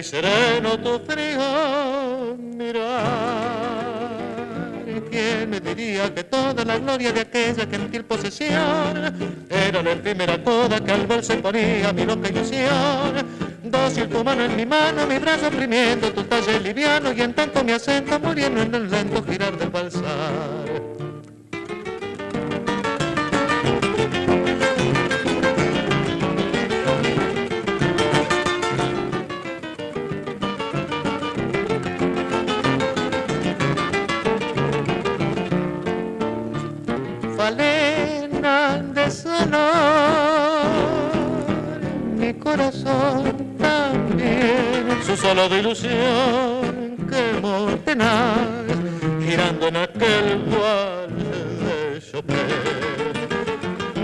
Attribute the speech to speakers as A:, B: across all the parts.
A: Y sereno tu frío mirar. ¿Quién me diría que toda la gloria de aquella gentil posesión era la efímera toda que al ver se ponía mi loca ilusión? Dócil tu mano en mi mano, mi brazo oprimiendo tu talle liviano y en tanto mi acento muriendo en el lento girar del balsar. De ilusión quemó tenaz, girando en aquel cual de Chopin,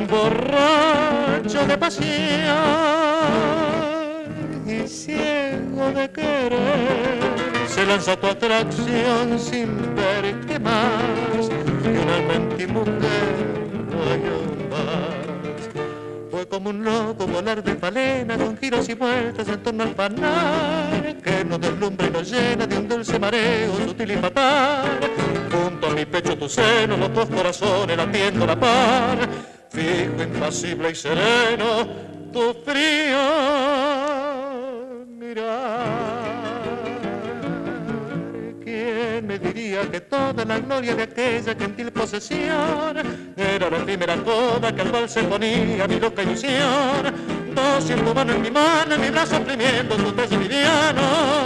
A: borracho de pasión y ciego de querer, se lanza tu atracción sin ver qué más que una alma en ti mujer no hay como un loco volar de falena con giros y vueltas en torno al panal nos deslumbra y nos llena de un dulce mareo sutil y fatal. Junto a mi pecho tu seno, los dos corazones latiendo la par, fijo, impasible y sereno, tu frío mirar. ¿Quién me diría que toda la gloria de aquella gentil posesión era la efímera toda que al bal se ponía mi loca ilusión? Dócil tu mano en mi mano, en mi brazo oprimiendo tu peso liviano.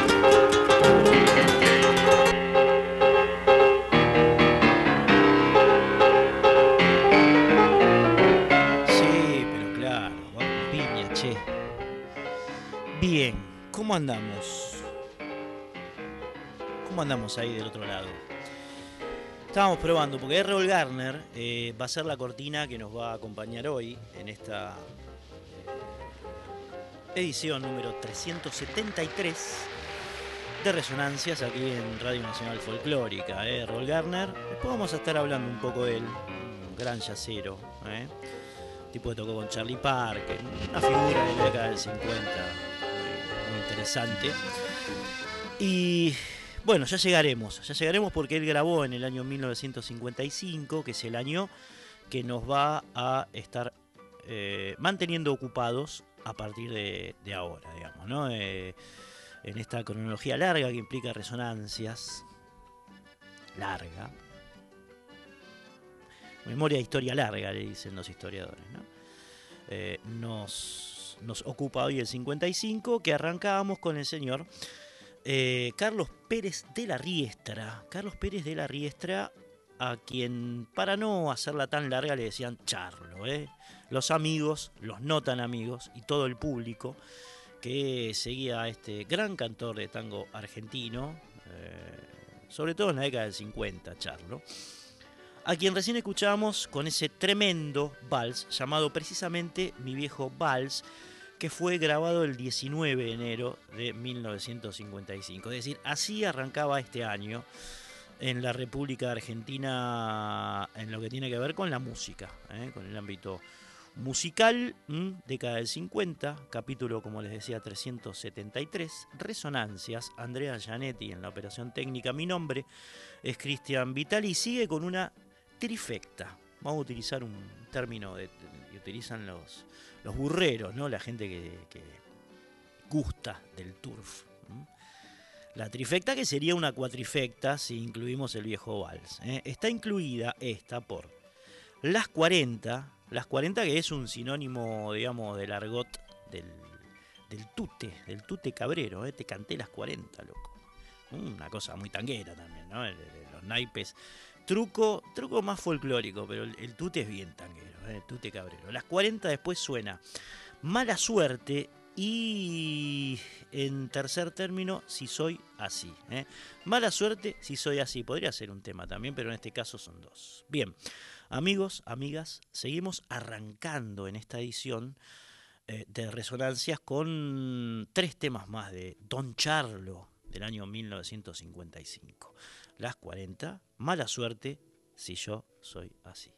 B: ¿Cómo andamos? ¿Cómo andamos ahí del otro lado? Estábamos probando, porque Errol Garner eh, va a ser la cortina que nos va a acompañar hoy en esta eh, edición número 373 de Resonancias aquí en Radio Nacional Folclórica. eh, Garner, después vamos a estar hablando un poco de él, un gran yacero. eh tipo que tocó con Charlie Parker, una figura de la década del 50, muy, muy interesante. Y bueno, ya llegaremos, ya llegaremos porque él grabó en el año 1955, que es el año que nos va a estar eh, manteniendo ocupados a partir de, ahora, digamos, ¿no? Eh, en esta cronología larga que implica resonancias, larga, memoria de historia larga, le dicen los historiadores. ¿no? Eh, nos, nos ocupa hoy el 55, que arrancábamos con el señor eh, Carlos Pérez de la Riestra. Carlos Pérez de la Riestra, a quien, para no hacerla tan larga, le decían Charlo. ¿eh? Los amigos, los no tan amigos y todo el público que seguía a este gran cantor de tango argentino, eh, sobre todo en la década del 50, Charlo, a quien recién escuchamos con ese tremendo vals llamado precisamente Mi viejo vals, que fue grabado el 19 de enero de 1955. Es decir, así arrancaba este año en la República Argentina en lo que tiene que ver con la música, ¿eh? con el ámbito musical, década del 50, capítulo, como les decía, 373, Resonancias, Andrea Gianetti en la operación técnica, mi nombre es Cristian Vital y sigue con una trifecta. Vamos a utilizar un término que utilizan los, los burreros, ¿no? la gente que, gusta del turf. La trifecta que sería una cuatrifecta si incluimos el viejo vals. ¿eh? Está incluida esta por las 40, las 40 que es un sinónimo, digamos, del argot del, tute, del tute cabrero, ¿eh? te canté las 40, loco. Una cosa muy tanguera también, ¿no? Los naipes. Truco, truco más folclórico, pero el, tute es bien tanguero, ¿eh? el tute cabrero. Las 40 después suena Mala Suerte y en tercer término, si soy así. ¿eh? Mala suerte si soy así. Podría ser un tema también, pero en este caso son dos. Bien, amigos, amigas, seguimos arrancando en esta edición eh, de Resonancias con tres temas más de Don Charlo del año 1955. Las 40, mala suerte si yo soy así.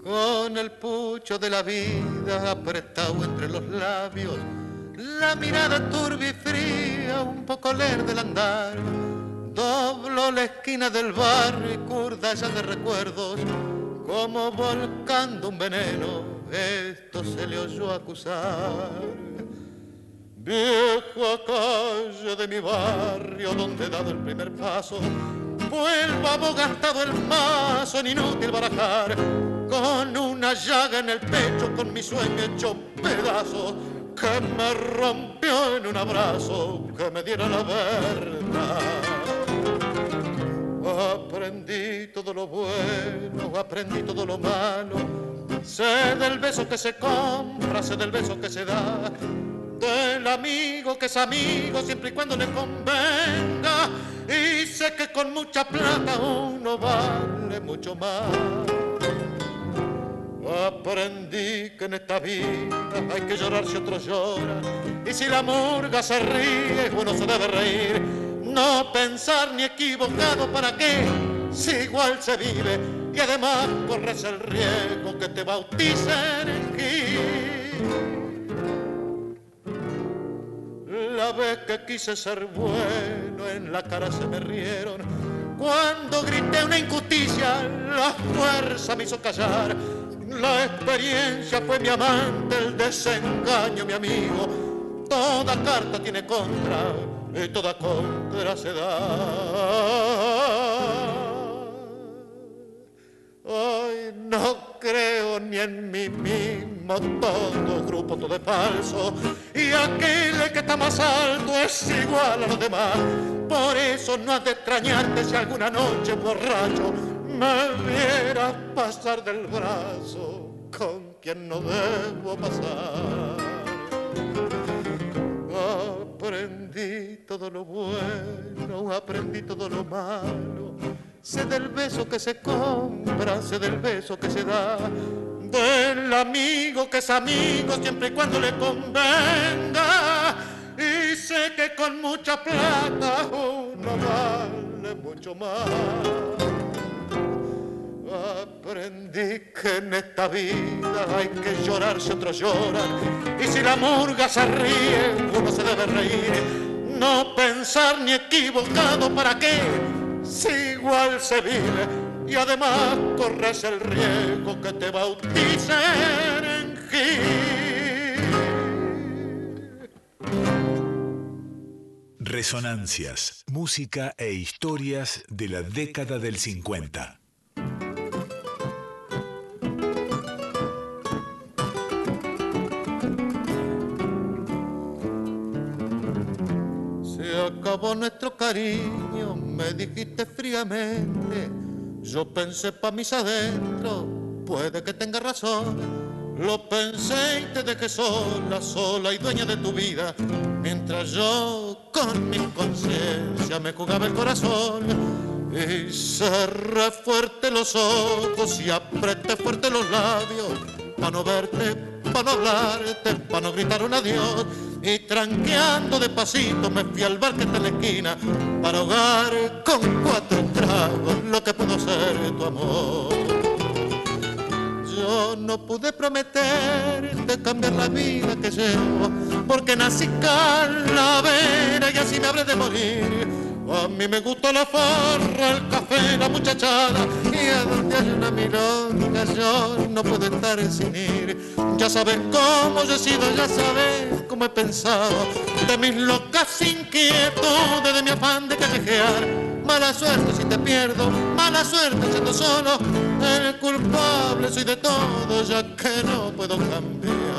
A: con el pucho de la vida apretado entre los labios, la mirada turbia y fría, un poco leer del andar. Doblo la esquina del barrio y curda ya de recuerdos, como volcando un veneno, esto se le oyó acusar. Viejo calle de mi barrio donde he dado el primer paso, vuelvo gastado el mazo en inútil barajar con una llaga en el pecho, con mi sueño hecho pedazo, que me rompió en un abrazo, que me diera la verdad. Aprendí todo lo bueno, aprendí todo lo malo, sé del beso que se compra, sé del beso que se da, del amigo que es amigo siempre y cuando le convenga, y sé que con mucha plata uno vale mucho más. Aprendí que en esta vida hay que llorar si otros lloran. Y si la murga se ríe, uno se debe reír. No pensar ni equivocado para qué, si igual se vive. Y además corres el riesgo que te bauticen en La vez que quise ser bueno, en la cara se me rieron. Cuando grité una injusticia, la fuerza me hizo callar la experiencia fue mi amante, el desengaño mi amigo. Toda carta tiene contra y toda contra se da. Ay, no creo ni en mí mismo, todo grupo, todo es falso. Y aquel que está más alto es igual a los demás. Por eso no has de extrañarte si alguna noche borracho me viera pasar del brazo con quien no debo pasar. Aprendí todo lo bueno, aprendí todo lo malo. Sé del beso que se compra, sé del beso que se da. Del amigo que es amigo siempre y cuando le convenga. Y sé que con mucha plata uno vale mucho más. Aprendí que en esta vida hay que llorar si otros lloran. Y si la murga se ríe, uno se debe reír. No pensar ni equivocado para qué, si igual se vive. Y además corres el riesgo que te bauticen en Gil.
C: Resonancias, música e historias de la década del 50.
A: Acabó nuestro cariño, me dijiste fríamente. Yo pensé pa' mis adentros, puede que tenga razón. Lo pensé y te dejé sola, sola y dueña de tu vida, mientras yo con mi conciencia me jugaba el corazón. Y cerré fuerte los ojos y apreté fuerte los labios, para no verte, para no hablarte, para no gritar un adiós. Y tranqueando despacito me fui al bar que está en la esquina, para ahogar con cuatro tragos lo que pudo ser tu amor. Yo no pude prometer de cambiar la vida que llevo, porque nací calavera y así me habré de morir. A mí me gusta la farra, el café, la muchachada, y a donde hay una milonga yo no puedo estar sin ir. Ya sabes cómo yo he sido, ya sabes cómo he pensado, de mis locas inquietudes, de mi afán de callejear Mala suerte si te pierdo, mala suerte siendo solo. El culpable soy de todo, ya que no puedo cambiar.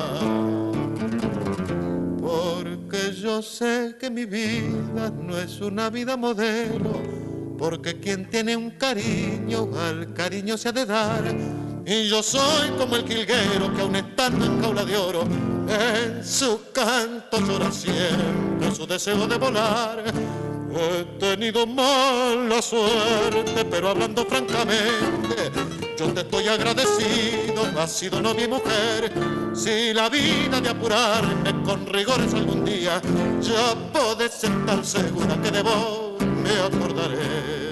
A: Yo sé que mi vida no es una vida modelo. Porque quien tiene un cariño, al cariño se ha de dar. Y yo soy como el quilguero que aún estando en jaula de oro, en su canto llora siempre su deseo de volar He tenido mala suerte, pero hablando francamente, yo te estoy agradecido, has sido no mi mujer. Si la vida de apurarme con rigores algún día, ya puedes estar segura que de vos me acordaré.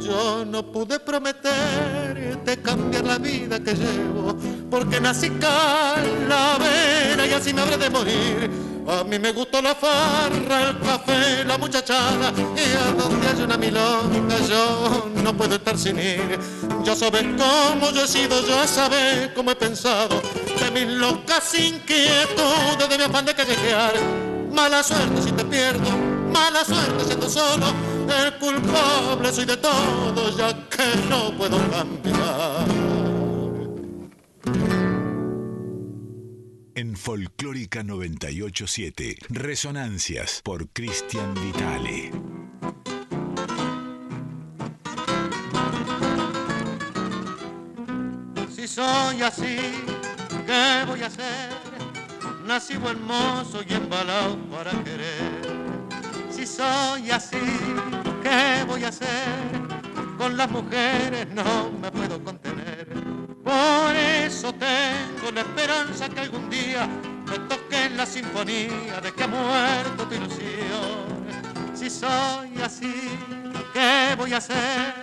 A: Yo no pude prometer de cambiar la vida que llevo, porque nací calavera y así me habré de morir a mí me gusta la farra, el café, la muchachada y a donde hay una milonga yo no puedo estar sin ir. Ya sabes cómo yo he sido, ya sabes cómo he pensado de mis locas inquietudes, de mi afán de callejear. Mala suerte si te pierdo, mala suerte siendo solo. El culpable soy de todo, ya que no puedo cambiar.
C: Folclórica 987. Resonancias por Cristian Vitale.
A: Si soy así, ¿qué voy a hacer? Nací hermoso y embalado para querer. Si soy así, ¿qué voy a hacer? Con las mujeres no me puedo contener por eso tengo la esperanza que algún día me toque la sinfonía de que ha muerto tu ilusión. Si soy así, ¿qué voy a hacer?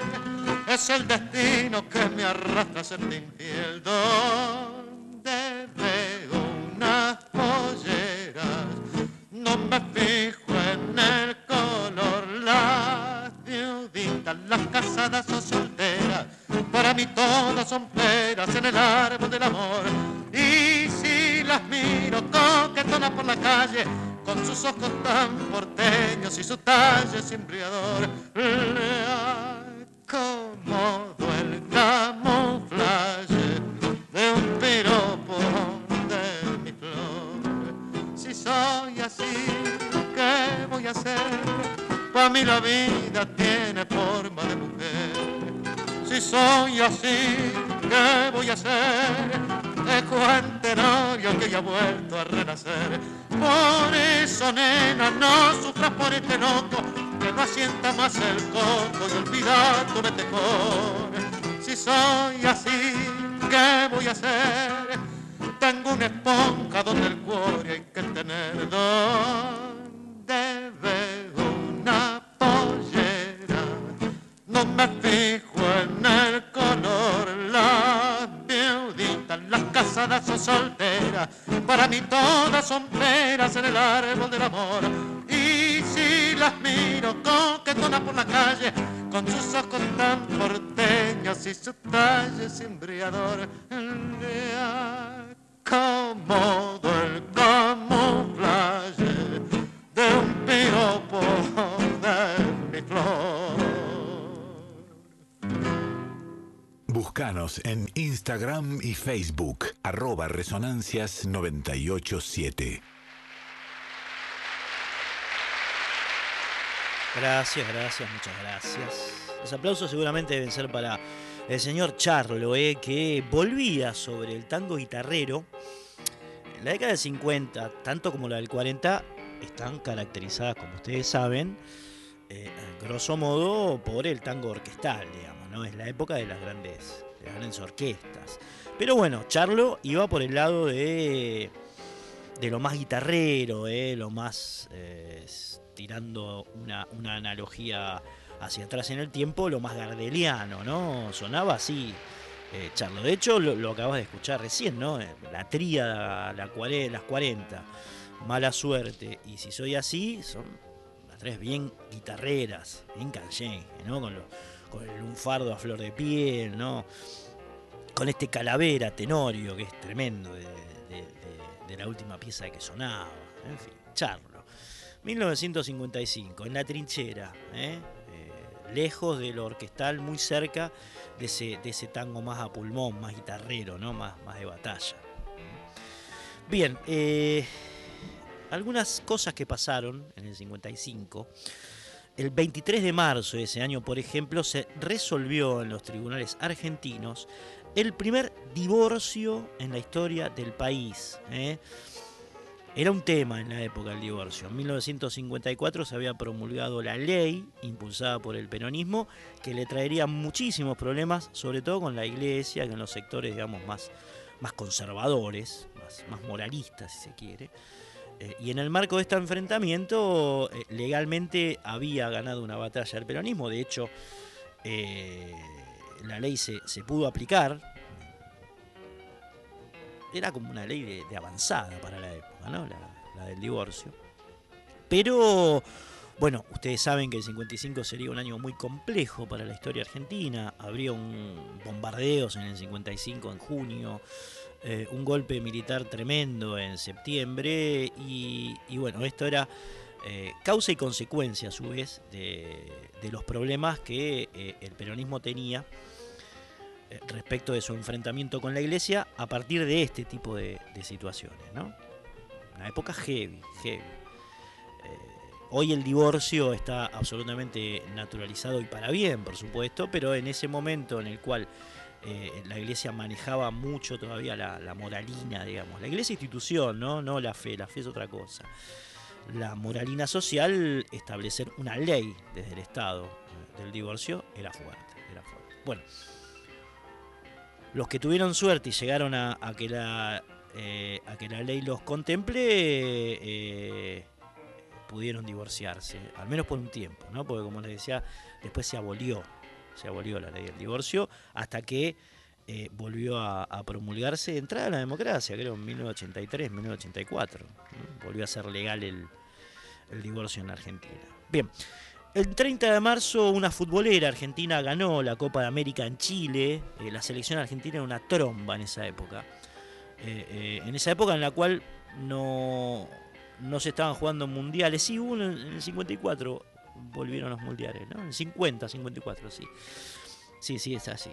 A: Es el destino que me arrastra a ser infiel. Donde veo unas polleras, no me fijo en el color, las viuditas, las casadas o solteras para mí todas son peras en el árbol del amor. Y si las miro coquetonas por la calle, con sus ojos tan porteños y su talle embriador, le acomodo el camuflaje de un piropo de mi flor. Si soy así, ¿qué voy a hacer? Para mí la vida tiene forma de mujer si soy así, ¿qué voy a hacer? Es cuantenario que ya ha vuelto a renacer. Por eso, nena, no sufras por este loco, que no asienta más el coco y olvida tu metejón. Si soy así, ¿qué voy a hacer? Tengo una esponja donde el cuore hay que tener. Donde veo me fijo en el color, las viuditas, las casadas o solteras, para mí todas son peras en el árbol del amor. Y si las miro coquetonas por la calle, con sus ojos tan porteños y su talle embriador, le acomodo el
C: En Instagram y Facebook, arroba resonancias987.
B: Gracias, gracias, muchas gracias. Los aplausos seguramente deben ser para el señor Charlo, eh, que volvía sobre el tango guitarrero. En la década del 50, tanto como la del 40, están caracterizadas, como ustedes saben, eh, grosso modo por el tango orquestal, digamos, ¿no? Es la época de las grandes, de las grandes orquestas. Pero bueno, Charlo iba por el lado de, de lo más guitarrero, eh, lo más eh, tirando una, analogía hacia atrás en el tiempo, lo más gardeliano, ¿no? Sonaba así. Eh, Charlo. De hecho, lo, acabas de escuchar recién, ¿no? Eh, la tríada, la las 40, Mala Suerte y Si Soy Así, son las tres bien guitarreras, bien canyengue, ¿no? Con, con el lunfardo a flor de piel, ¿no? Con este calavera tenorio que es tremendo de, la última pieza que sonaba. En fin, Charlo. 1955, en la trinchera, ¿eh? Eh, lejos de lo orquestal, muy cerca de ese, de ese, tango más a pulmón, más guitarrero, ¿no? más, más de batalla. Bien, eh, algunas cosas que pasaron en el 55. El 23 de marzo de ese año, por ejemplo, se resolvió en los tribunales argentinos el primer divorcio en la historia del país. Era un tema en la época del divorcio. En 1954 se había promulgado la ley impulsada por el peronismo que le traería muchísimos problemas, sobre todo con la iglesia, con los sectores digamos más, más conservadores, más, moralistas si se quiere. Eh, y en el marco de este enfrentamiento, eh, legalmente había ganado una batalla el peronismo. De hecho, eh, la ley se, pudo aplicar. Era como una ley de avanzada para la época la, del divorcio. Pero, bueno, ustedes saben que el 55 sería un año muy complejo para la historia argentina. Habría un bombardeos en el 55, en junio, eh, un golpe militar tremendo en septiembre. Y, bueno, esto era eh, causa y consecuencia, a su vez, de, los problemas que eh, el peronismo tenía respecto de su enfrentamiento con la iglesia a partir de este tipo de, de situaciones, ¿no? una época heavy, heavy. Hoy el divorcio está absolutamente naturalizado y para bien, por supuesto, pero en ese momento en el cual eh, la iglesia manejaba mucho todavía la, moralina, digamos, la iglesia institución, ¿no? no la fe, la fe es otra cosa. La moralina social, establecer una ley desde el Estado eh, del divorcio era fuerte, era fuerte. Bueno, los que tuvieron suerte y llegaron a que la eh, a que la ley los contemple, pudieron divorciarse, al menos por un tiempo, ¿no? Porque como les decía, después se abolió, se abolió la ley del divorcio, hasta que eh, volvió a, promulgarse entrada a la democracia, creo en 1983, 1984. Volvió a ser legal el, el divorcio en Argentina. Bien. El 30 de marzo una futbolera argentina ganó la Copa de América en Chile. la selección argentina era una tromba en esa época. Eh, eh, en esa época en la cual no, no se estaban jugando mundiales. Sí, hubo en el 54 volvieron los mundiales, ¿no? En 50, 54, sí. Sí, sí, es así.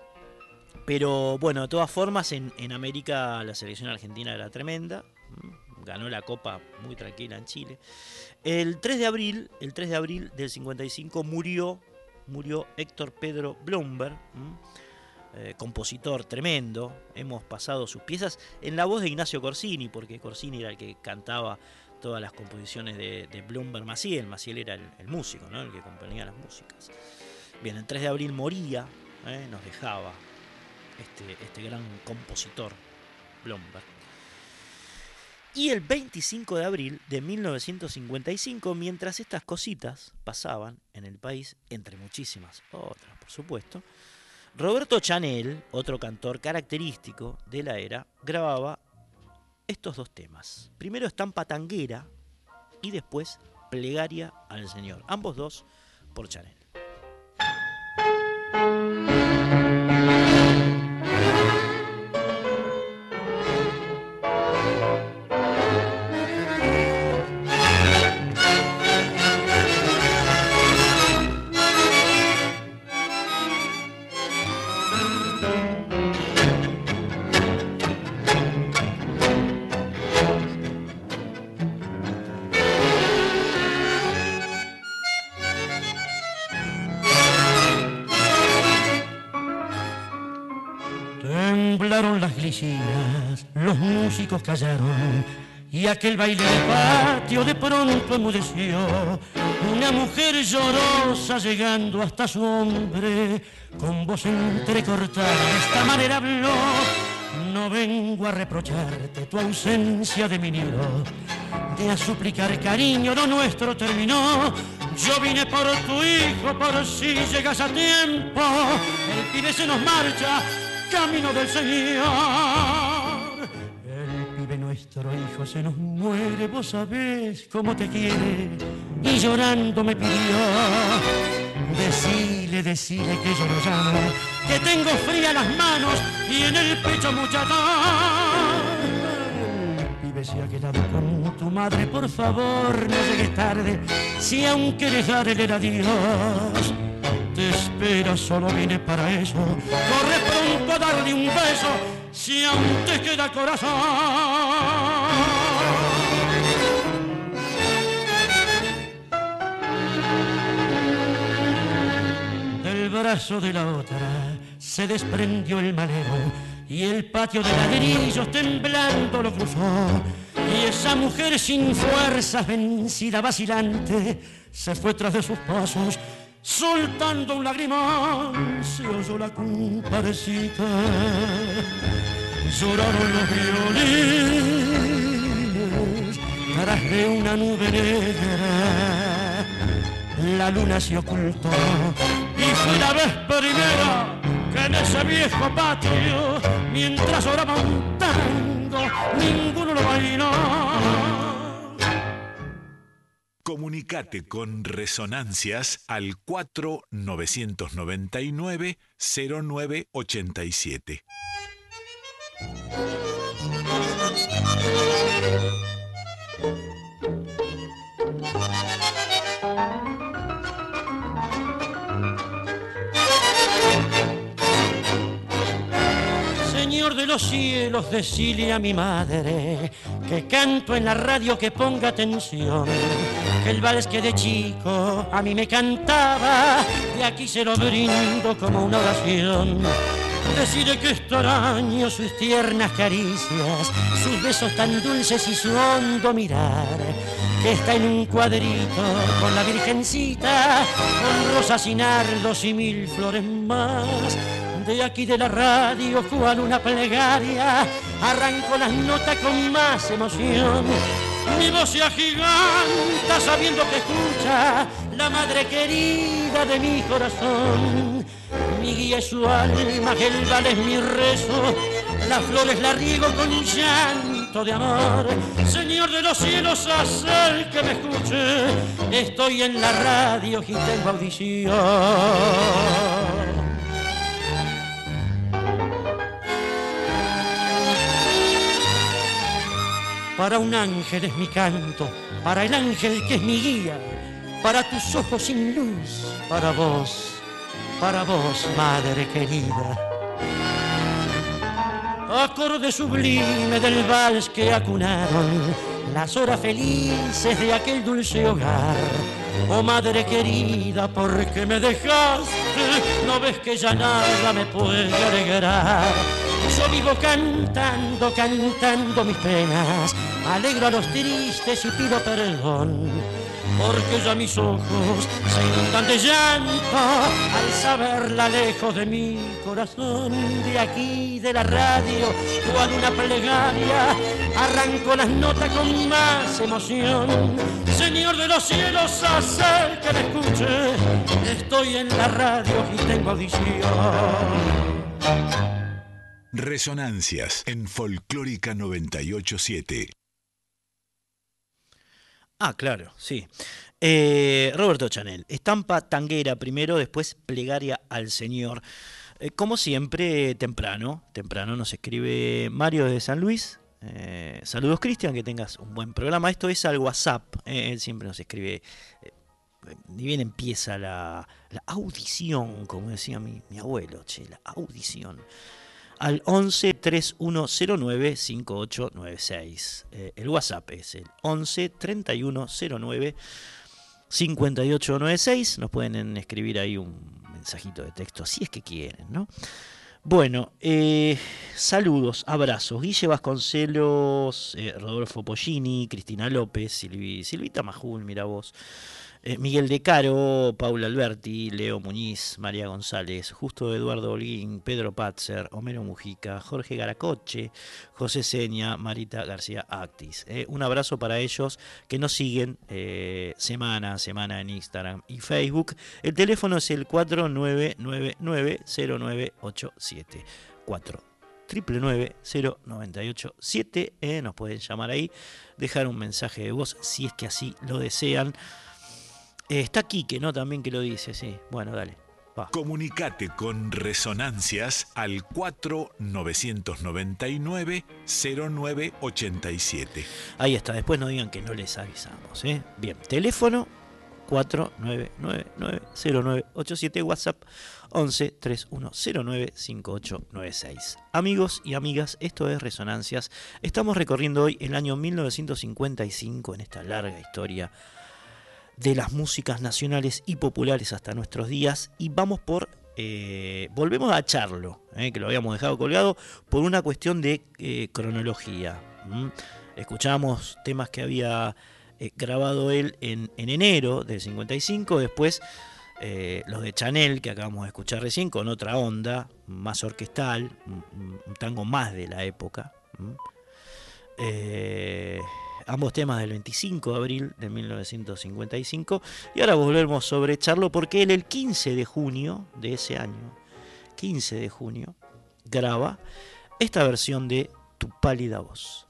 B: Pero bueno, de todas formas, en, América la selección argentina era tremenda. Ganó la Copa muy tranquila en Chile. El 3 de abril, el 3 de abril del 55 murió, murió Héctor Pedro Blomberg. Eh, compositor tremendo. Hemos pasado sus piezas en la voz de Ignacio Corsini, porque Corsini era el que cantaba todas las composiciones de, de Bloomberg Maciel. Maciel era el, músico, ¿no? el que componía las músicas. Bien, el 3 de abril moría, ¿eh? nos dejaba este, este gran compositor, Blomberg. Y el 25 de abril de 1955, mientras estas cositas pasaban en el país, entre muchísimas otras, por supuesto, Roberto Chanel, otro cantor característico de la era, grababa estos dos temas. Primero Estampa Tanguera y después Plegaria al Señor. Ambos dos por Chanel.
D: Aquel baile de patio de pronto enmudeció. Una mujer llorosa llegando hasta su hombre, con voz entrecortada, de esta manera habló. No vengo a reprocharte tu ausencia de mi nido, de a suplicar cariño, lo nuestro terminó. Yo vine por tu hijo, por si llegas a tiempo. El pibe se nos marcha, camino del Señor nuestro hijo se nos muere, vos sabés cómo te quiere. Y llorando me pidió, decile, decile que yo lo llamo, que tengo fría las manos y en el pecho mucha pibe se ha quedado con tu madre, por favor, no llegues tarde, si aún quieres darle el adiós. Te espero, solo vine para eso. Corre pronto a darle un beso si aún te queda corazón. Del brazo de la otra se desprendió el malero y el patio de ladrillos temblando lo cruzó. Y esa mujer sin fuerzas, vencida, vacilante, se fue tras de sus pasos soltando un lagrimón, se oyó la comparecita. Lloraron los violines tras de una nube negra. La luna se ocultó y fue la vez primera que en ese viejo patio, mientras oraba un tango, ninguno lo bailó.
C: Comunicate con Resonancias al 4999-0987.
D: Señor de los cielos, decile a mi madre que canto en la radio que ponga atención el vals que de chico a mí me cantaba, y aquí se lo brindo como una oración. Decide que extraño sus tiernas caricias, sus besos tan dulces y su hondo mirar, que está en un cuadrito con la virgencita, con rosas y nardos y mil flores más. De aquí de la radio, cual una plegaria, arranco las notas con más emoción mi voz se agiganta sabiendo que escucha la madre querida de mi corazón. Mi guía es su alma, el vale es mi rezo, las flores la riego con llanto de amor. Señor de los cielos, hacer que me escuche, estoy en la radio y tengo audición. Para un ángel es mi canto, para el ángel que es mi guía, para tus ojos sin luz, para vos, para vos, madre querida. Acorde sublime del vals que acunaron las horas felices de aquel dulce hogar. Oh madre querida, ¿por qué me dejaste? No ves que ya nada me puede alegrar yo vivo cantando, cantando mis penas, alegro a los tristes y pido perdón. Porque ya mis ojos se inundan de llanto al saberla lejos de mi corazón. De aquí, de la radio, cual una plegaria, arranco las notas con más emoción. Señor de los cielos, hacer que me escuche, estoy en la radio y tengo audición.
C: Resonancias en Folclórica 987.
B: Ah, claro, sí. Eh, Roberto Chanel, estampa tanguera primero, después plegaria al Señor. Eh, como siempre, temprano, temprano nos escribe Mario de San Luis. Eh, saludos Cristian, que tengas un buen programa. Esto es al WhatsApp, él siempre nos escribe ni bien empieza la, audición, como decía mi, mi abuelo, che, la audición al 11 3109 5896. el WhatsApp es el 11 3109 5896. Nos pueden escribir ahí un mensajito de texto si es que quieren, ¿no? Bueno, eh, saludos, abrazos. Guille Vasconcelos, eh, Rodolfo Pollini, Cristina López, Silvita Majul, mira vos. Eh, Miguel De Caro, Paula Alberti, Leo Muñiz, María González, Justo Eduardo Holguín, Pedro Patzer, Homero Mujica, Jorge Garacoche, José Seña, Marita García Actis. Eh, un abrazo para ellos que nos siguen eh, semana a semana en Instagram y Facebook. El teléfono es el 4999-0987. 4 0987 nos pueden llamar ahí, dejar un mensaje de voz si es que así lo desean. Eh, está Quique, ¿no? También que lo dice, sí. Bueno, dale.
C: Comunicate con Resonancias al 4999-0987.
B: Ahí está, después no digan que no les avisamos. ¿eh? Bien, teléfono 4999-0987, WhatsApp 11 3109 5896. Amigos y amigas, esto es Resonancias. Estamos recorriendo hoy el año 1955 en esta larga historia de las músicas nacionales y populares hasta nuestros días y vamos por eh, volvemos a Charlo, eh, que lo habíamos dejado colgado por una cuestión de eh, cronología. Escuchamos temas que había grabado él en, enero del 55, después los de Chanel que acabamos de escuchar recién con otra onda, más orquestal, un, tango más de la época ambos temas del 25 de abril de 1955. Y ahora volvemos sobre Charlo porque él el 15 de junio de ese año, 15 de junio, graba esta versión de Tu pálida voz.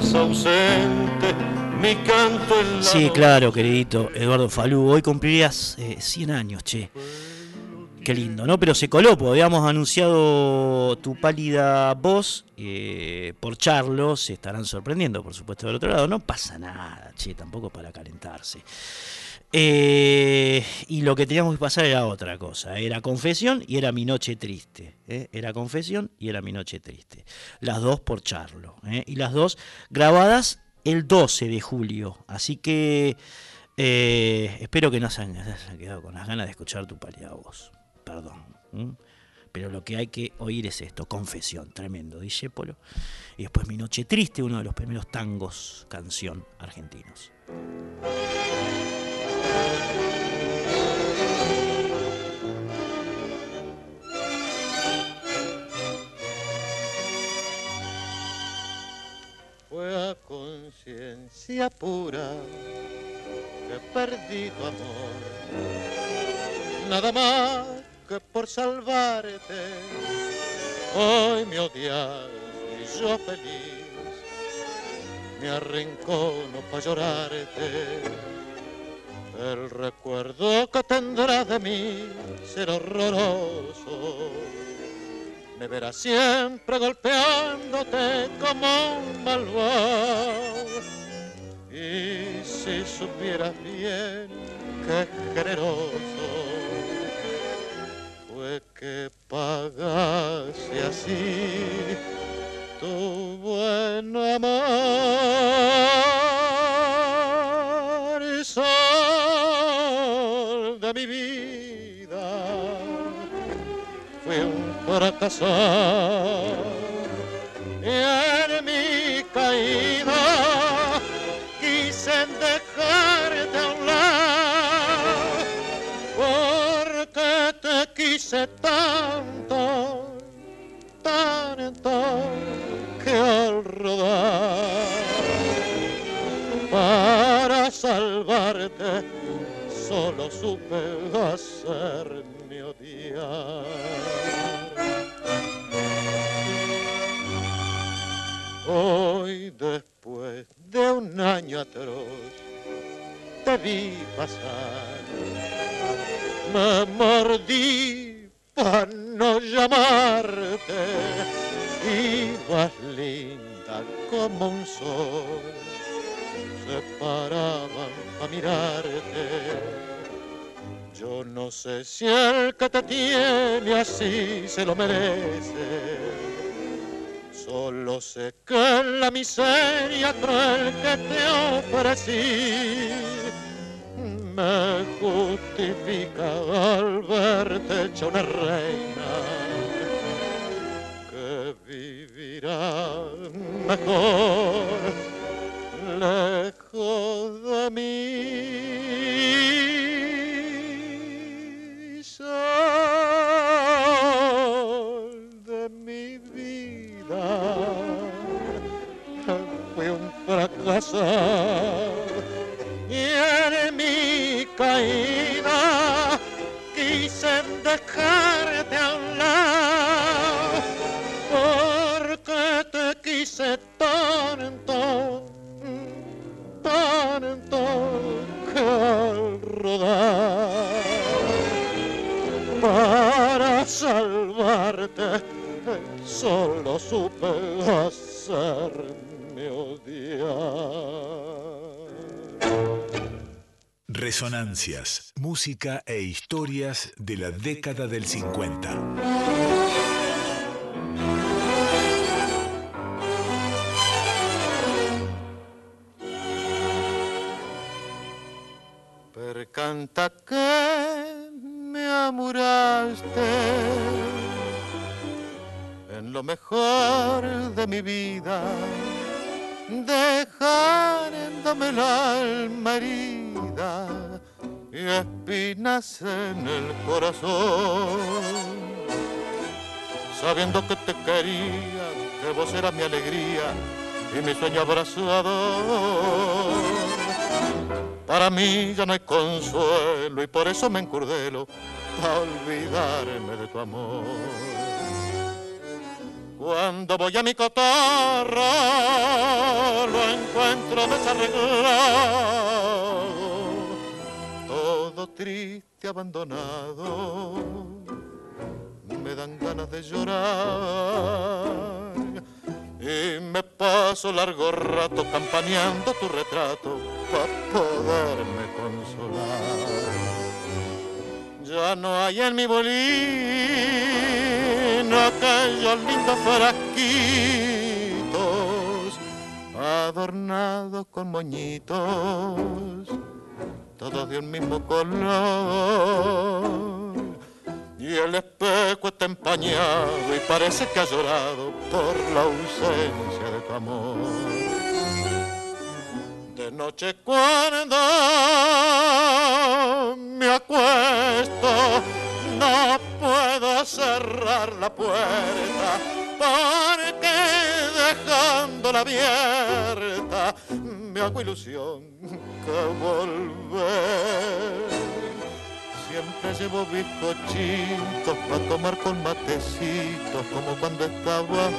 A: Ausente, mi canto en
B: Sí, claro, queridito Eduardo Falú. Hoy cumplirías 100 eh, años, che. Qué lindo, ¿no? Pero se coló, porque habíamos anunciado tu pálida voz eh, por Charlo. Se estarán sorprendiendo, por supuesto, del otro lado. No pasa nada, che, tampoco para calentarse. Eh, y lo que teníamos que pasar era otra cosa. Era confesión y era mi noche triste. ¿eh? Era confesión y era mi noche triste. Las dos por Charlo. ¿eh? Y las dos grabadas el 12 de julio. Así que espero que no se hayan, quedado con las ganas de escuchar tu pálida voz. Perdón. Pero lo que hay que oír es esto, confesión, tremendo, Polo. Y después Mi Noche Triste, uno de los primeros tangos, canción argentinos.
A: Fue a conciencia pura que perdí tu amor, nada más que por salvarte. Hoy me odias y yo feliz me arrincono para llorarte el recuerdo que tendrás de mí será horroroso. Me verás siempre golpeándote como un malvado. Y si supieras bien qué generoso fue que pagase así tu buen amor. fracasar. Y en mi caída quise dejarte a un porque te quise tanto, tanto, que al rodar para salvarte solo supe hacerme odiar. Hoy después de un año atroz te vi pasar, me mordí para no llamarte, ibas linda como un sol, se paraban a mirarte. Yo no sé si el que te tiene así se lo merece. Solo sé que la miseria cruel que te ofrecí me justifica al verte hecha una reina que vivirá mejor lejos de mí. Fui un fracaso y en mi caída quise dejarte a un lado porque te quise tanto, tanto que al rodar para salvarte, solo supe hacerme odiar.
C: Resonancias, música e historias de la década del 50.
A: Per canta que me amuraste lo mejor de mi vida, dejándome el alma herida y espinas en el corazón. Sabiendo que te quería, que vos eras mi alegría y mi sueño abrazador. Para mí ya no hay consuelo y por eso me encurdelo a olvidarme de tu amor. Cuando voy a mi cotorro lo encuentro desarreglado, todo triste, abandonado. Me dan ganas de llorar y me paso largo rato campaneando tu retrato para poderme consolar. Ya no hay en mi aquellos lindos frasquitos adornados con moñitos, todos de un mismo color. Y el espejo está empañado y parece que ha llorado por la ausencia de tu amor. De noche cuando me acuesto, no puedo cerrar la puerta porque dejándola abierta me hago ilusión que volver. Siempre llevo bizcochitos para tomar con matecitos como cuando estaba vos.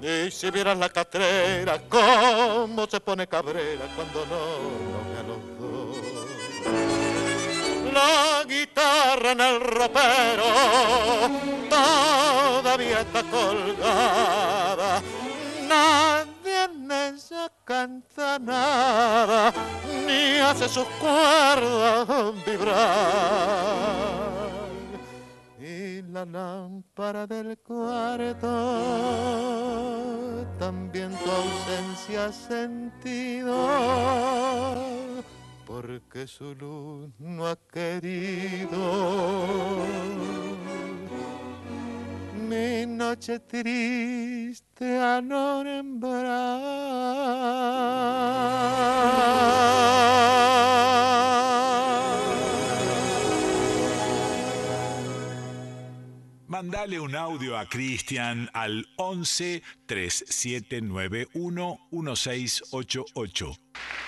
A: Y si vieras la catrera, cómo se pone cabrera cuando no, no me. La guitarra en el ropero todavía está colgada. Nadie en ella canta nada, ni hace sus cuerdas vibrar y la lámpara del cuarto también tu ausencia ha sentido porque su luz no ha querido mi noche triste alorembrar
C: Mandale un audio a Cristian al 11 3791 1688.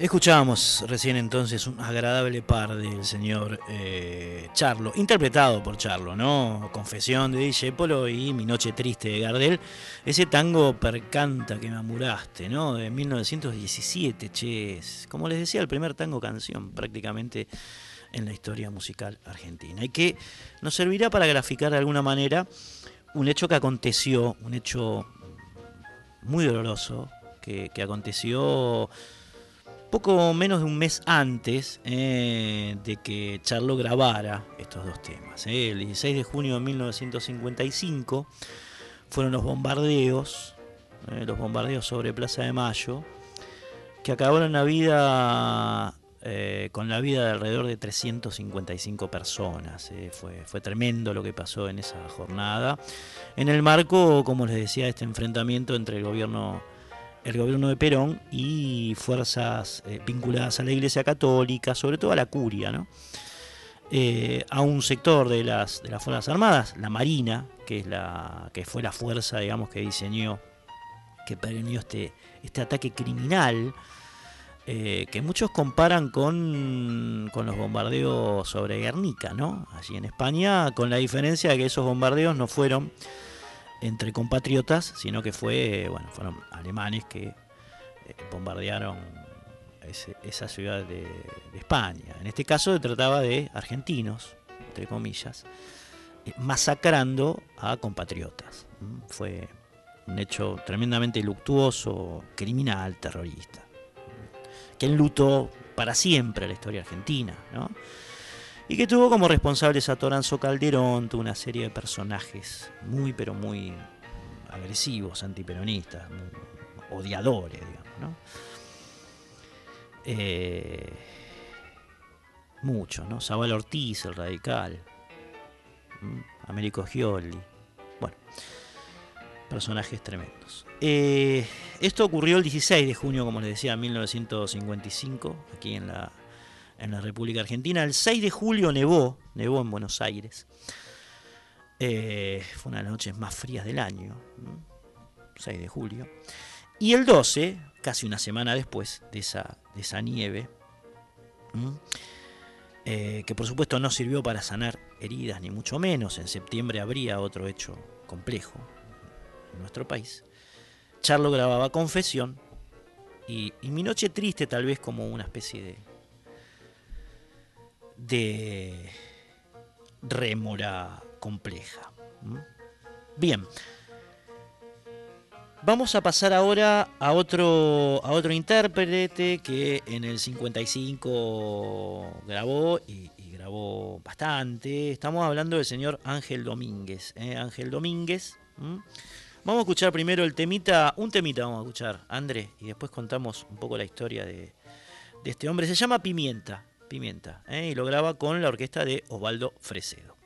B: Escuchábamos recién entonces un agradable par del señor eh, Charlo, interpretado por Charlo, ¿no? Confesión de Polo y Mi Noche Triste de Gardel. Ese tango percanta que me amuraste, ¿no? De 1917, che. Como les decía, el primer tango canción prácticamente en la historia musical argentina. Y que nos servirá para graficar de alguna manera un hecho que aconteció, un hecho muy doloroso, que aconteció poco menos de un mes antes eh, de que Charlo grabara estos dos temas. Eh. El 16 de junio de 1955 fueron los bombardeos, eh, los bombardeos sobre Plaza de Mayo, que acabaron la vida con la vida de alrededor de 355 personas. Fue, fue tremendo lo que pasó en esa jornada. En el marco, como les decía, de este enfrentamiento entre el gobierno el gobierno de Perón y fuerzas eh, vinculadas a la Iglesia Católica, sobre todo a la curia, ¿no? Eh, a un sector de las, de las Fuerzas Armadas, la Marina, que, es la, que fue la fuerza digamos, que diseñó, que prevenió este, este ataque criminal, eh, que muchos comparan con, con, los bombardeos sobre Guernica, ¿no? allí en España, con la diferencia de que esos bombardeos no fueron entre compatriotas, sino que fue, bueno, fueron alemanes que eh, bombardearon esa ciudad de, España. En este caso se trataba de argentinos, entre comillas, eh, masacrando a compatriotas. Fue un hecho tremendamente luctuoso, criminal, terrorista, que enlutó para siempre la historia argentina, ¿no? Y que tuvo como responsables a Toranzo Calderón, tuvo una serie de personajes muy, pero muy agresivos, antiperonistas, odiadores, digamos, ¿no? Eh, muchos, ¿no? Zabal Ortiz, el radical, Américo Gioli, bueno, personajes tremendos. Eh, esto ocurrió el 16 de junio, como les decía, 1955, aquí en la en la República Argentina. El 6 de julio nevó, nevó en Buenos Aires. Eh, fue una de las noches más frías del año, 6 de julio. Y el 12, casi una semana después de esa, de esa nieve, eh, que por supuesto no sirvió para sanar heridas, ni mucho menos, en septiembre habría otro hecho complejo en nuestro país, Charlo grababa Confesión y Mi Noche Triste tal vez como una especie de de rémora compleja. Bien. Vamos a pasar ahora a otro, a otro intérprete que en el 55 grabó y, grabó bastante. Estamos hablando del señor Ángel Domínguez. ¿eh? Ángel Domínguez. Vamos a escuchar primero el temita, un temita vamos a escuchar, André, y después contamos un poco la historia de, de este hombre. Se llama Pimienta. Pimienta, ¿eh? y lo graba con la orquesta de Osvaldo Fresedo.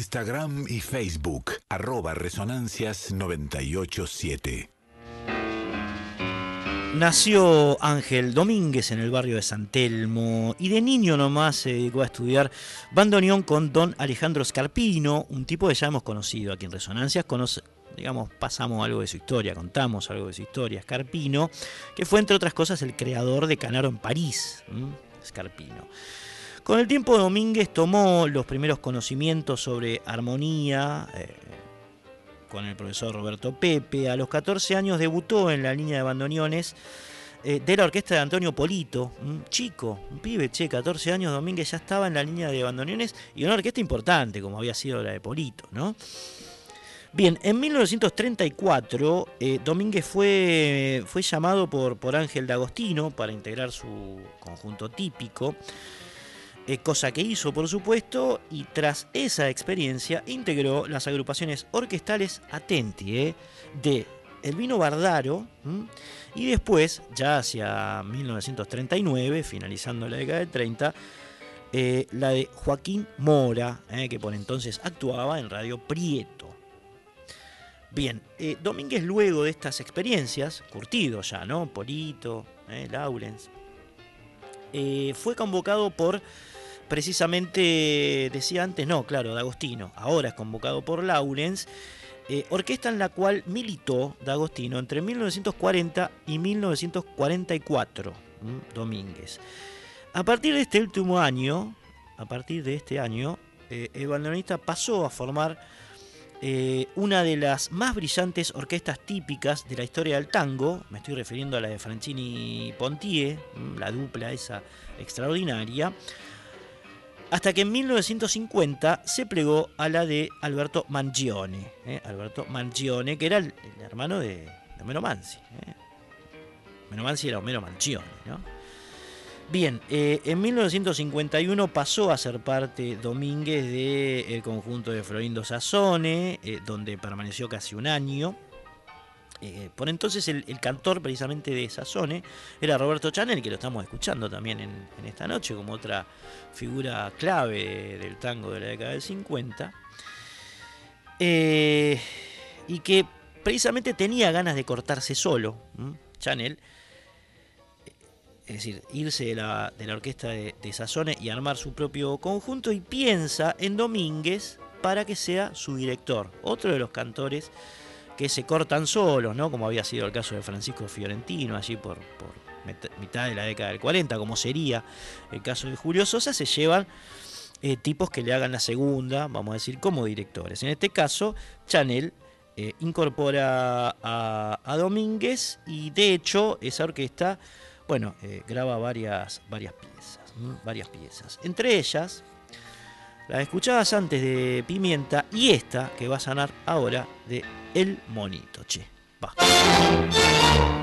C: Instagram y Facebook, arroba Resonancias 987.
B: Nació Ángel Domínguez en el barrio de San Telmo y de niño nomás se dedicó a estudiar bandoneón con don Alejandro Scarpino, un tipo que ya hemos conocido aquí en Resonancias, conoce, digamos, pasamos algo de su historia, contamos algo de su historia, Scarpino, que fue entre otras cosas el creador de Canaro en París, Scarpino. Con el tiempo Domínguez tomó los primeros conocimientos sobre armonía, eh, con el profesor Roberto Pepe. A los 14 años debutó en la línea de bandoneones eh, de la orquesta de Antonio Polito, un chico, un pibe, che, 14 años, Domínguez ya estaba en la línea de bandoneones y una orquesta importante como había sido la de Polito, ¿no? Bien, en 1934 eh, Domínguez fue, fue llamado por, por Ángel D'Agostino para integrar su conjunto típico. Eh, cosa que hizo por supuesto, y tras esa experiencia integró las agrupaciones orquestales Atenti eh, de Elvino Bardaro y después, ya hacia 1939, finalizando la década del 30, eh, la de Joaquín Mora, que por entonces actuaba en Radio Prieto. Bien, Domínguez luego de estas experiencias, curtido ya, ¿no? Polito, Laurens, fue convocado por precisamente decía antes, no, claro, D'Agostino, ahora es convocado por Laurens, eh, orquesta en la cual militó D'Agostino entre 1940 y 1944, Domínguez. A partir de este último año, a partir de este año, eh, el bandoneonista pasó a formar eh, una de las más brillantes orquestas típicas de la historia del tango, me estoy refiriendo a la de Franchini Pontier, la dupla esa extraordinaria, hasta que en 1950 se plegó a la de Alberto Mangione, ¿eh? Alberto Mangione, que era el, hermano de, de Homero Manzi. ¿eh? Manzi era Homero Mangione, ¿no? Bien, eh, en 1951 pasó a ser parte Domínguez del conjunto de Florindo Sassone, eh, donde permaneció casi un año. Eh, por entonces el, cantor precisamente de Sassone era Roberto Chanel, que lo estamos escuchando también en, esta noche como otra figura clave del tango de la década del 50. Eh, y que precisamente tenía ganas de cortarse solo, Chanel, es decir, irse de la, orquesta de, de Sassone y armar su propio conjunto y piensa en Domínguez para que sea su director, otro de los cantores que se cortan solos, ¿no? Como había sido el caso de Francisco Fiorentino, allí por, mitad de la década del 40, como sería el caso de Julio Sosa, se llevan eh, tipos que le hagan la segunda, vamos a decir, como directores. En este caso, Chanel eh, incorpora a, Domínguez y de hecho esa orquesta, bueno, eh, graba varias, varias piezas, varias piezas. Entre ellas, las escuchabas antes de Pimienta y esta que va a sonar ahora de El Monito, che. Va.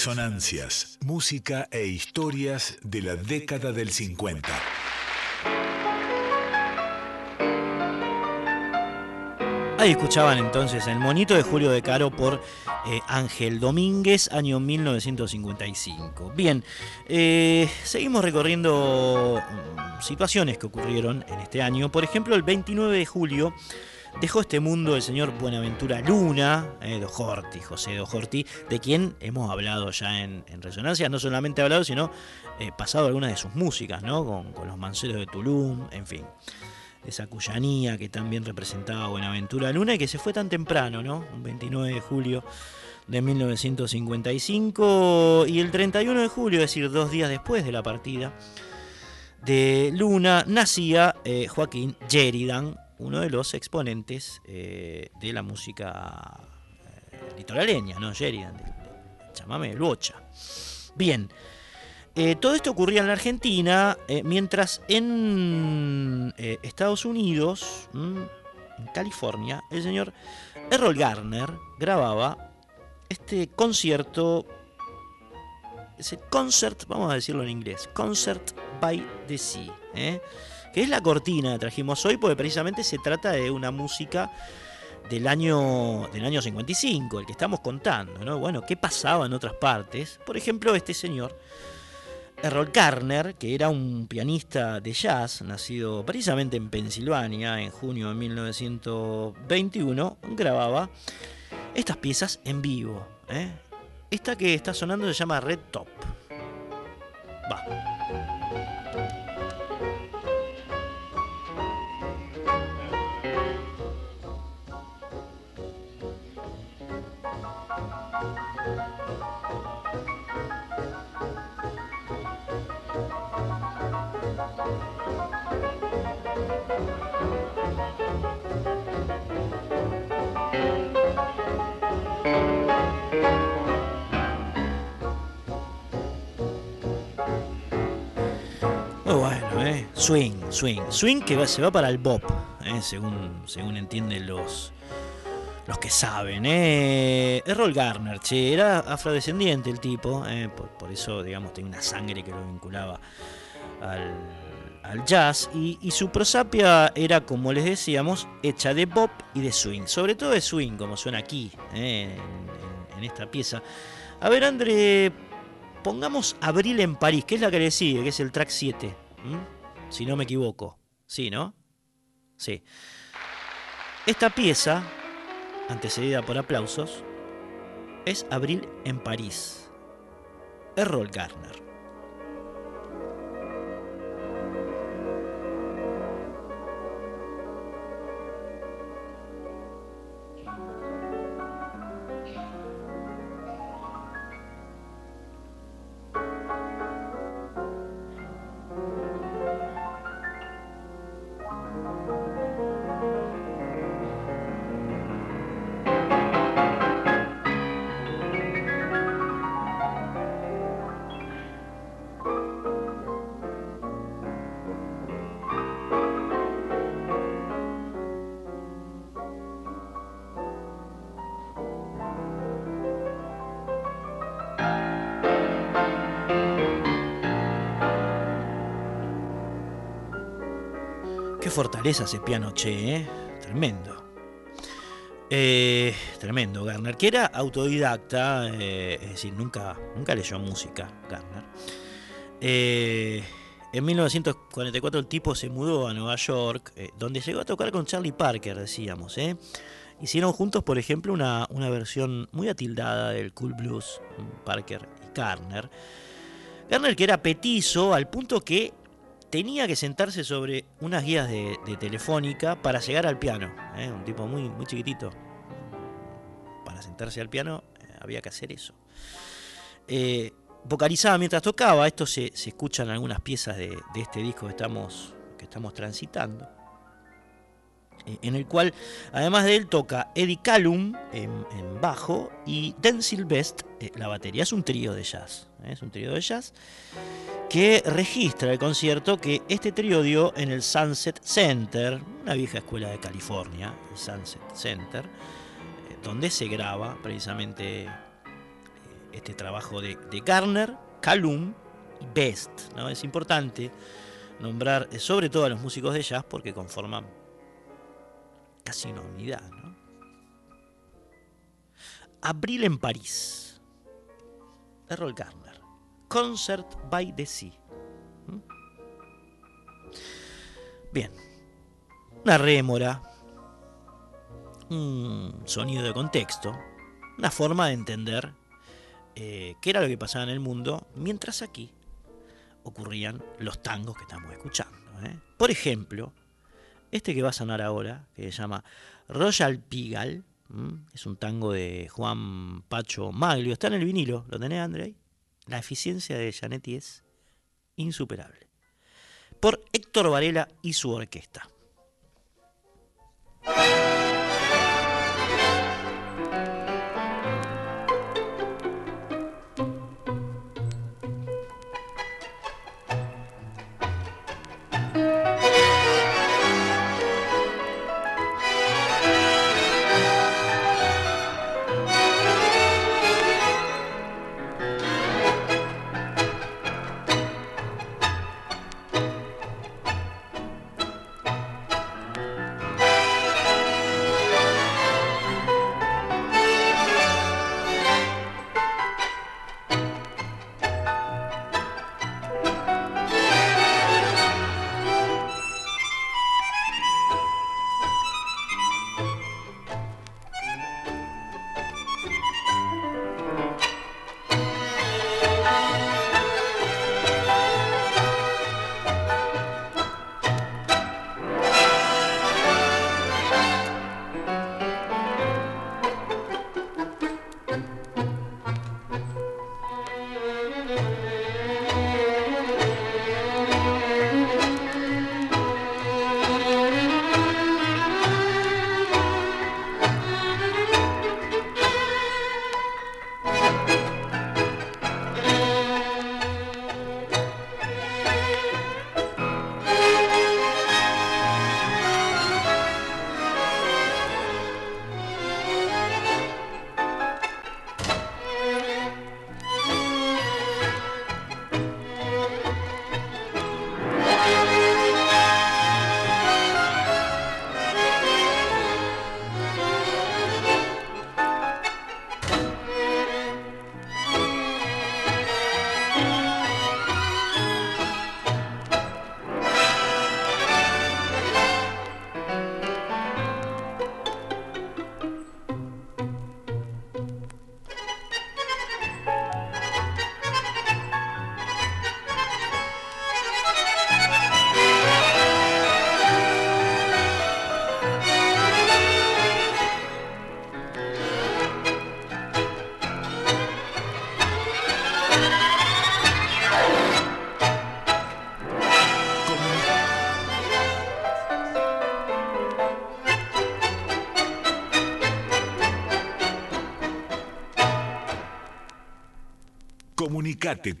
C: Resonancias, música e historias de la década del 50.
B: Ahí escuchaban entonces El Monito de Julio de Caro por eh, Ángel Domínguez, año 1955. Bien, eh, seguimos recorriendo mm, situaciones que ocurrieron en este año. Por ejemplo, el 29 de julio dejó este mundo el señor Buenaventura Luna, eh, Dojorti, José Dojorti, de quien hemos hablado ya en, Resonancia, no solamente hablado, sino pasado algunas de sus músicas, ¿no? Con, con los Manceros de Tulum, en fin esa cuyanía que también representaba Buenaventura Luna y que se fue tan temprano, ¿no? Un 29 de julio de 1955 y el 31 de julio, es decir, dos días después de la partida de Luna, nacía eh, Joaquín Sheridan, uno de los exponentes eh, de la música eh, litoraleña, ¿no? Sheridan, llámame Luocha. Bien. Eh, todo esto ocurría en la Argentina, eh, mientras en Estados Unidos, en California, el señor Errol Garner grababa este concierto, ese concert, vamos a decirlo en inglés, Concert by the Sea, que es la cortina que trajimos hoy, porque precisamente se trata de una música del año, del año 55, el que estamos contando, ¿no? Bueno, ¿qué pasaba en otras partes? Por ejemplo, este señor Errol Garner, que era un pianista de jazz, nacido precisamente en Pensilvania en junio de 1921, grababa estas piezas en vivo. ¿eh? Esta que está sonando se llama Red Top. Va. Swing, swing. Swing que se va para el bop, eh, según, según entienden los, los que saben. Eh. Errol Garner, che, era afrodescendiente el tipo, eh, por, eso, digamos, tenía una sangre que lo vinculaba al, jazz. Y, su prosapia era, como les decíamos, hecha de bop y de swing. Sobre todo de swing, como suena aquí, en, esta pieza. A ver, André, pongamos Abril en París, que es la que le sigue, que es el track 7 si no me equivoco. Sí, ¿no? Sí. Esta pieza, antecedida por aplausos, es Abril en París. Errol Garner. Fortaleza ese piano, che, ¿eh? tremendo. Eh, tremendo, Garner, que era autodidacta, eh, es decir, nunca, nunca leyó música, Garner. en 1944 el tipo se mudó a Nueva York, donde llegó a tocar con Charlie Parker, decíamos. Hicieron juntos, por ejemplo, una, una versión muy atildada del Cool Blues, Parker y Garner. Garner que era petizo al punto que tenía que sentarse sobre unas guías de, telefónica para llegar al piano. ¿eh? Un tipo muy, muy chiquitito. Para sentarse al piano eh, había que hacer eso. Eh, vocalizaba mientras tocaba. Esto se, escucha en algunas piezas de, este disco que estamos, que estamos transitando. En el cual, además de él, toca Eddie Callum en, bajo y Denzil Best la batería. Es un trío de jazz. Es un trío de jazz que registra el concierto que este trío dio en el Sunset Center, una vieja escuela de California, el Sunset Center, eh, donde se graba precisamente eh, este trabajo de, Garner, Calum y Best. ¿no? Es importante nombrar eh, sobre todo a los músicos de jazz porque conforman casi unidad. ¿no? Abril en París. Errol Garner. Concert by the Sea. ¿Mm? Bien. Una rémora. Un sonido de contexto. Una forma de entender eh, qué era lo que pasaba en el mundo, mientras aquí ocurrían los tangos que estamos escuchando. ¿eh? Por ejemplo, este que va a sonar ahora, que se llama Royal Pigal, es un tango de Juan Pacho Maglio, está en el vinilo, ¿lo tenés, André? La eficiencia de Janetti es insuperable. Por Héctor Varela y su orquesta.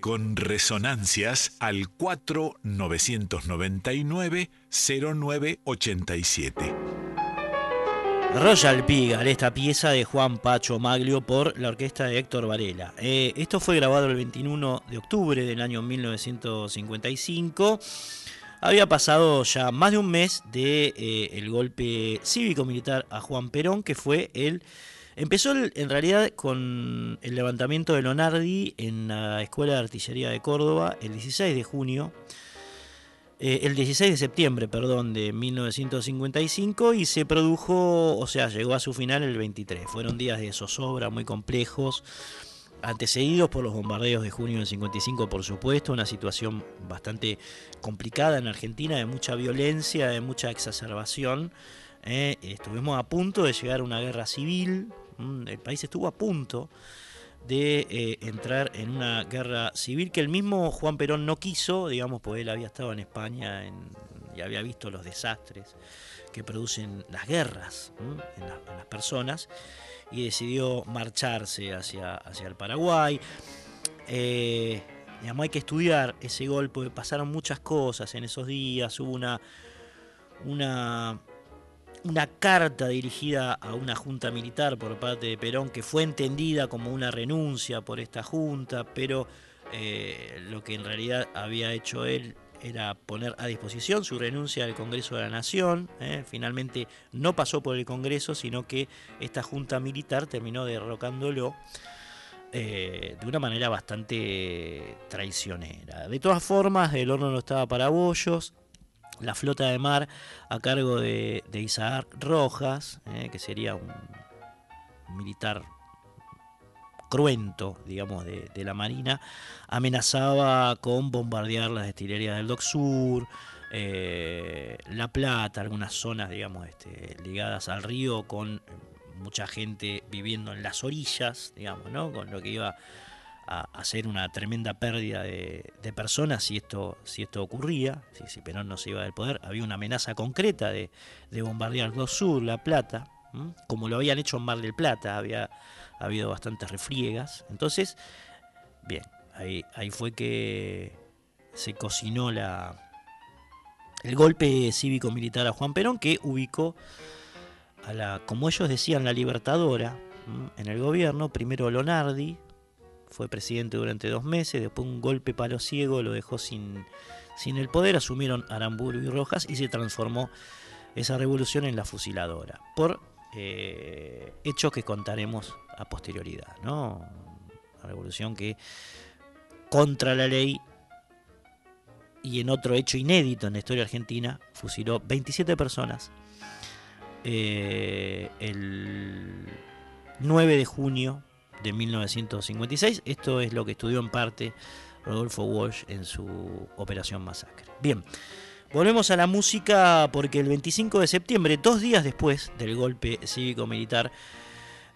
C: Con Resonancias al 4999-0987.
B: Royal Pigal, esta pieza de Juan Pacho Maglio por la orquesta de Héctor Varela. Eh, esto fue grabado el 21 de octubre del año 1955. Había pasado ya más de un mes del de, eh, golpe cívico-militar a Juan Perón, que fue el Empezó en realidad con el levantamiento de Lonardi en la Escuela de Artillería de Córdoba el 16 de junio, eh, el 16 de septiembre, perdón, de 1955 y se produjo, o sea, llegó a su final el 23. Fueron días de zozobra muy complejos, antecedidos por los bombardeos de junio del 55, por supuesto, una situación bastante complicada en Argentina, de mucha violencia, de mucha exacerbación. Eh, estuvimos a punto de llegar a una guerra civil, el país estuvo a punto de eh, entrar en una guerra civil que el mismo Juan Perón no quiso, digamos, porque él había estado en España y había visto los desastres que producen las guerras en, las personas y decidió marcharse hacia, hacia el Paraguay. Eh, digamos, hay que estudiar ese golpe, pasaron muchas cosas en esos días, hubo una, una una carta dirigida a una junta militar por parte de Perón que fue entendida como una renuncia por esta junta, pero eh, lo que en realidad había hecho él era poner a disposición su renuncia al Congreso de la Nación. ¿eh? Finalmente no pasó por el Congreso, sino que esta junta militar terminó derrocándolo eh, de una manera bastante traicionera. De todas formas, el horno no estaba para bollos. La flota de mar a cargo de, Isaac Rojas, ¿eh? que sería un militar cruento, digamos, de, la Marina, amenazaba con bombardear las destilerías del Dock Sur, eh, La Plata, algunas zonas, digamos, este, ligadas al río, con mucha gente viviendo en las orillas, digamos, ¿no? Con lo que iba a hacer una tremenda pérdida de, personas si esto, si esto ocurría, si, Perón no se iba del poder, había una amenaza concreta de, bombardear el Sur, La Plata, como lo habían hecho en Mar del Plata, había ha habido bastantes refriegas. Entonces, bien, ahí, ahí fue que se cocinó la, el golpe cívico-militar a Juan Perón, que ubicó a la, como ellos decían, la libertadora en el gobierno. Primero Lonardi, fue presidente durante dos meses, después un golpe palo ciego lo dejó sin, sin el poder, asumieron Aramburu y Rojas y se transformó esa revolución en la fusiladora. Por eh, hechos que contaremos a posterioridad, ¿no? Una revolución que contra la ley y en otro hecho inédito en la historia argentina fusiló 27 personas eh, el 9 de junio de 1956. Esto es lo que estudió en parte Rodolfo Walsh en su Operación Masacre. Bien, volvemos a la música porque el 25 de septiembre, dos días después del golpe cívico-militar,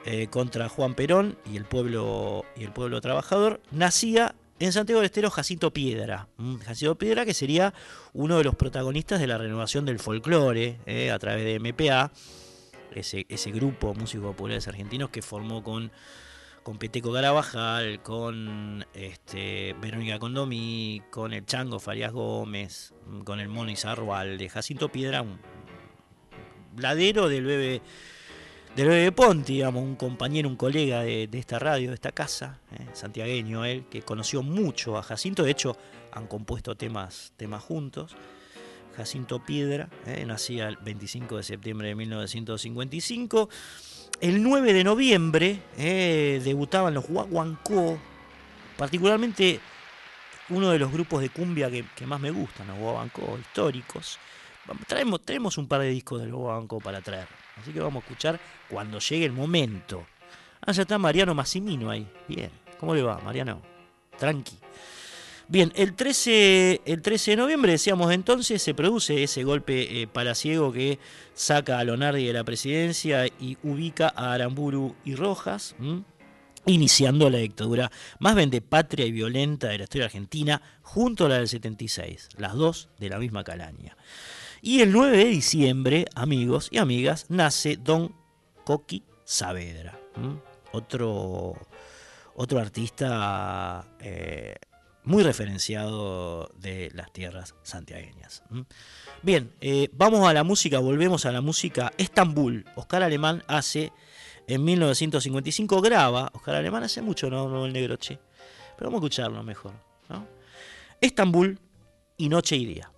B: eh, contra Juan Perón y el pueblo y el pueblo trabajador, nacía en Santiago del Estero Jacinto Piedra. Jacinto Piedra que sería uno de los protagonistas de la renovación del folclore eh, a través de MPA, ese, ese grupo músicos populares argentinos que formó con con Peteco Carabajal, con este, Verónica Condomí, con el Chango Farias Gómez, con el Mono de Jacinto Piedra, un ladero del bebé del Bebe Ponti, digamos, un compañero, un colega de, esta radio, de esta casa, eh, santiagueño él, que conoció mucho a Jacinto, de hecho han compuesto temas, temas juntos. Jacinto Piedra, eh, nacía el 25 de septiembre de 1955. El 9 de noviembre eh, debutaban los Guaguancó, particularmente uno de los grupos de cumbia que, más me gustan, los Guaguancó históricos. Traemos, tenemos un par de discos de los Guaguancó para traer. Así que vamos a escuchar cuando llegue el momento. Ah, ya está Mariano Massimino ahí. Bien. ¿Cómo le va, Mariano? Tranqui. Bien, el 13, el 13 de noviembre, decíamos entonces, se produce ese golpe eh, palaciego que saca a Lonardi de la presidencia y ubica a Aramburu y Rojas, iniciando la dictadura más patria y violenta de la historia argentina, junto a la del 76, las dos de la misma calaña. Y el 9 de diciembre, amigos y amigas, nace Don Coqui Saavedra, otro, otro artista eh, muy referenciado de las tierras santiagueñas. Bien, eh, vamos a la música, volvemos a la música. Estambul, Oscar Alemán hace, en 1955 graba, Oscar Alemán hace mucho, no, no el negro che, pero vamos a escucharlo mejor. Estambul y Noche y Día.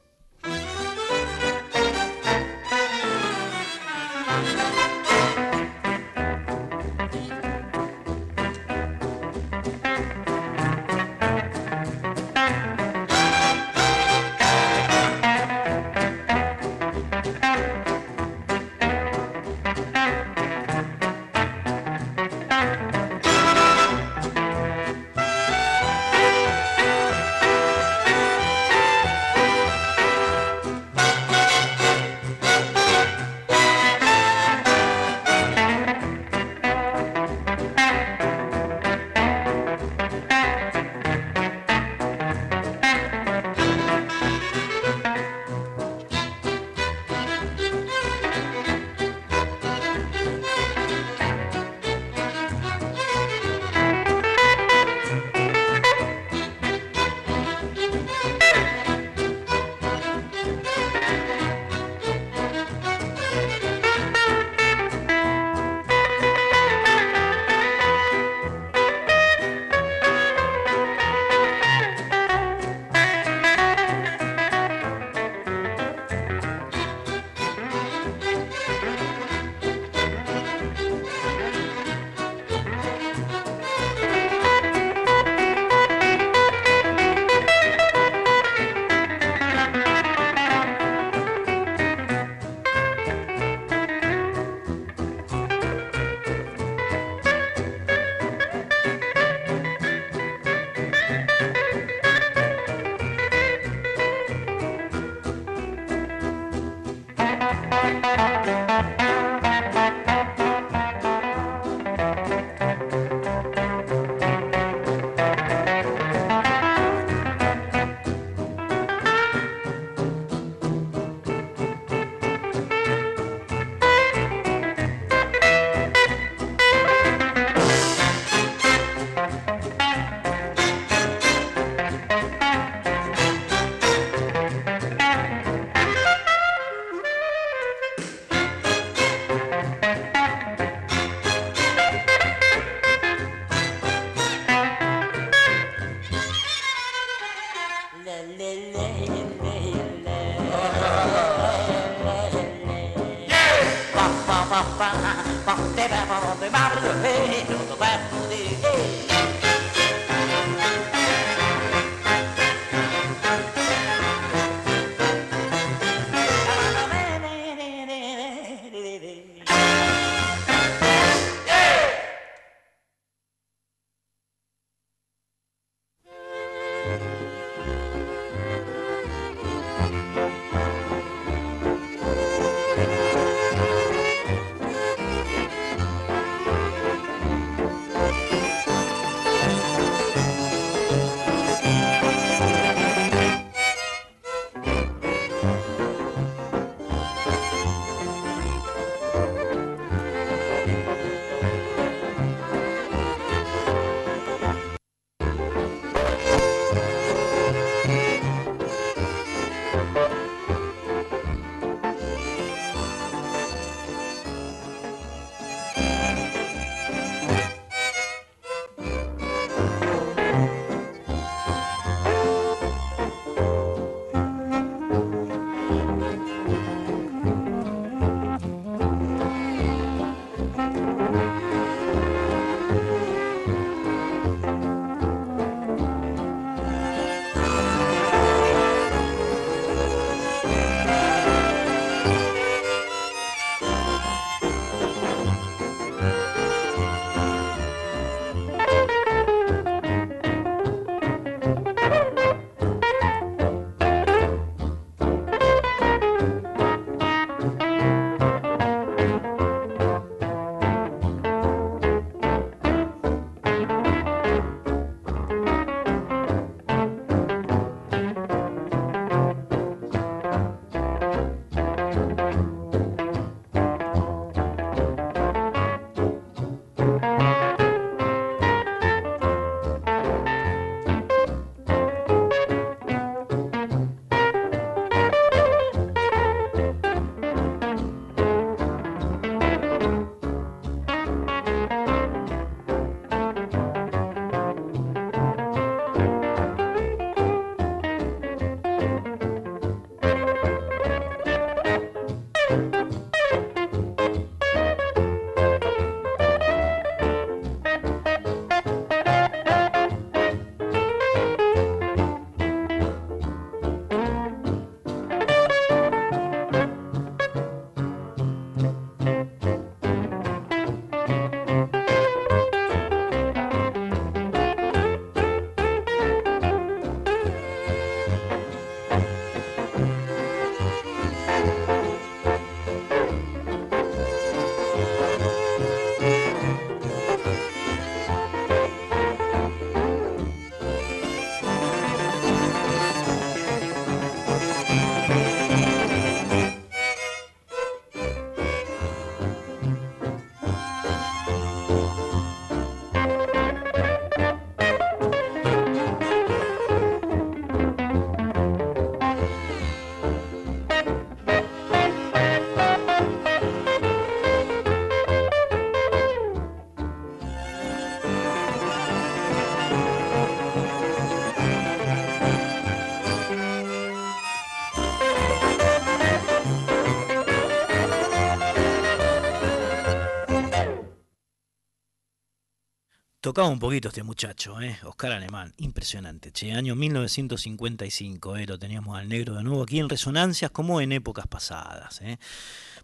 B: Tocaba un poquito este muchacho, ¿eh? Oscar Alemán, impresionante. Che, año 1955, ¿eh? lo teníamos al negro de nuevo aquí en Resonancias, como en épocas pasadas. ¿eh?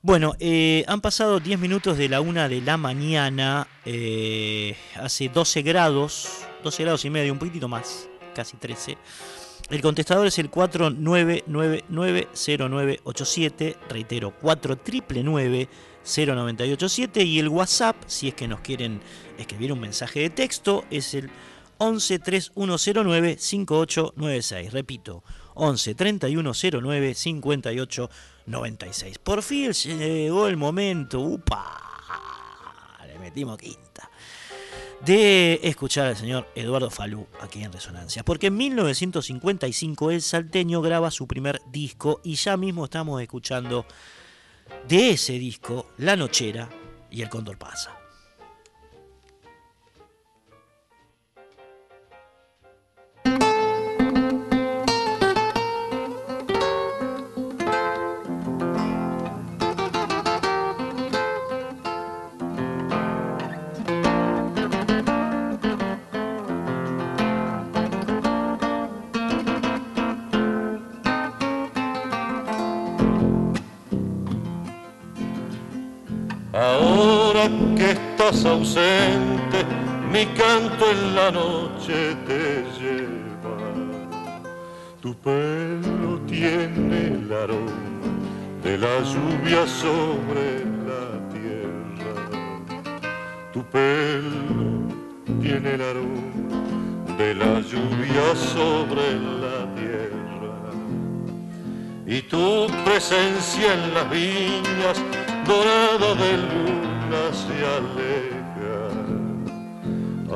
B: Bueno, eh, han pasado 10 minutos de la una de la mañana, eh, hace 12 grados, 12 grados y medio, un poquitito más, casi 13. El contestador es el 49990987, reitero, 49990987 y el WhatsApp, si es que nos quieren escribir un mensaje de texto, es el 1131095896. Repito, 1131095896. 5896. Por fin llegó el momento, upa, le metimos quinta de escuchar al señor Eduardo Falú aquí en Resonancia. Porque en 1955 el salteño graba su primer disco y ya mismo estamos escuchando de ese disco La Nochera y El Cóndor pasa.
E: Ausente, mi canto en la noche te lleva. Tu pelo tiene el aroma de la lluvia sobre la tierra. Tu pelo tiene el aroma de la lluvia sobre la tierra. Y tu presencia en las viñas dorada de se aleja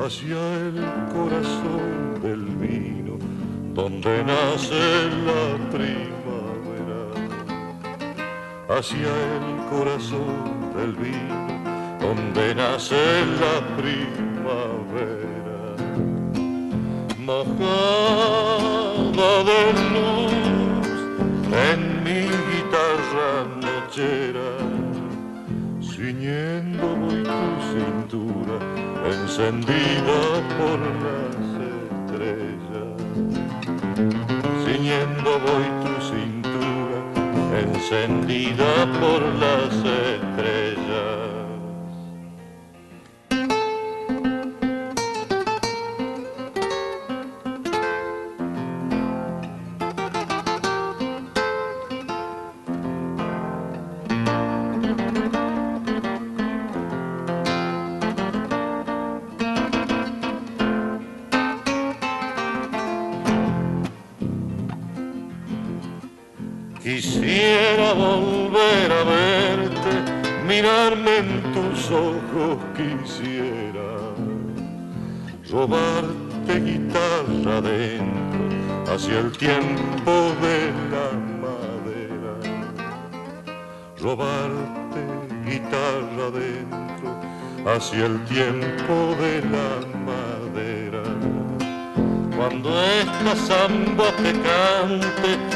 E: hacia el corazón del vino donde nace la primavera. Hacia el corazón del vino donde nace la primavera. Mojada de luz en mi guitarra nochera ciñendo voy tu cintura, encendida por las estrellas. Ciñendo voy tu cintura, encendida por las estrellas. Samba te cante,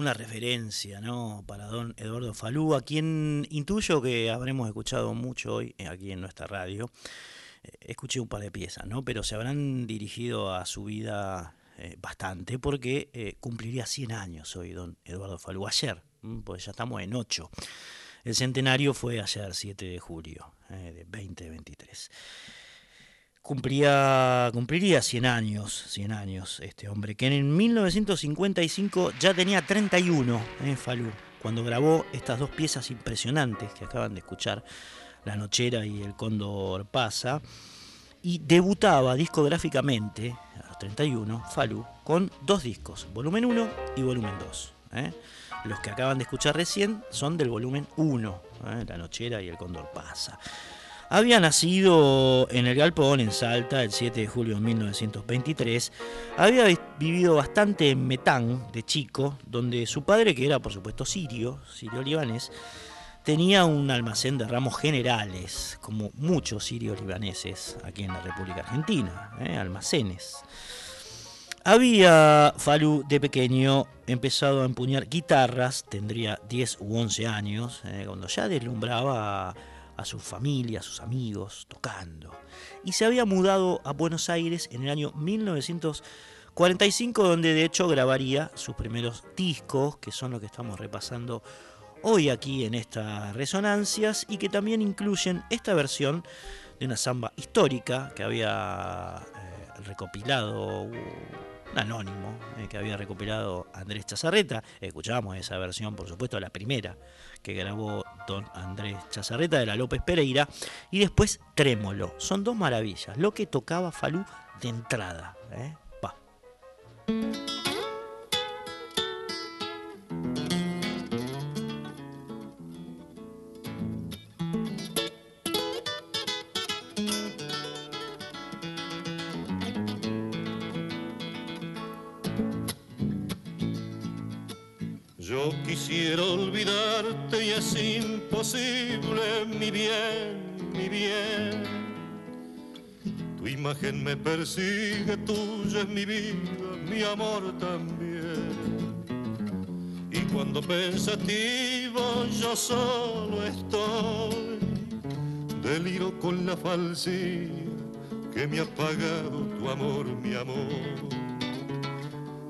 B: una referencia, ¿no? Para don Eduardo Falú, a quien intuyo que habremos escuchado mucho hoy eh, aquí en nuestra radio. Eh, escuché un par de piezas, ¿no? Pero se habrán dirigido a su vida eh, bastante porque cumpliría 100 años hoy don Eduardo Falú, ayer, pues ya estamos en 8. El centenario fue ayer, 7 de julio de 2023 cumplía, cumpliría 100 años, 100 años este hombre, que en 1955 ya tenía 31, en Falú, cuando grabó estas dos piezas impresionantes que acaban de escuchar, La Nochera y El Cóndor Pasa, y debutaba discográficamente, a los 31, Falú, con dos discos, volumen 1 y volumen 2. ¿eh? Los que acaban de escuchar recién son del volumen 1, ¿eh? La Nochera y El Cóndor Pasa. Había nacido en el Galpón, en Salta, el 7 de julio de 1923. Había vivido bastante en Metán, de chico, donde su padre, que era por supuesto sirio, sirio-libanés, tenía un almacén de ramos generales, como muchos sirios libaneses aquí en la República Argentina, ¿eh? almacenes. Había Falú de pequeño empezado a empuñar guitarras, tendría 10 u 11 años, ¿eh? cuando ya deslumbraba a su familia, a sus amigos, tocando. Y se había mudado a Buenos Aires en el año 1945, donde de hecho grabaría sus primeros discos, que son los que estamos repasando hoy aquí en estas resonancias, y que también incluyen esta versión de una samba histórica que había eh, recopilado un anónimo eh, que había recopilado Andrés Chazarreta. Escuchábamos esa versión, por supuesto, la primera que grabó don Andrés Chazarreta de la López Pereira, y después Trémolo. Son dos maravillas, lo que tocaba Falú de entrada. ¿eh? Va.
E: Yo quisiera olvidarte y es imposible, mi bien, mi bien. Tu imagen me persigue, tuya es mi vida, mi amor también. Y cuando pensativo yo solo estoy, deliro con la falsía que me ha pagado tu amor, mi amor.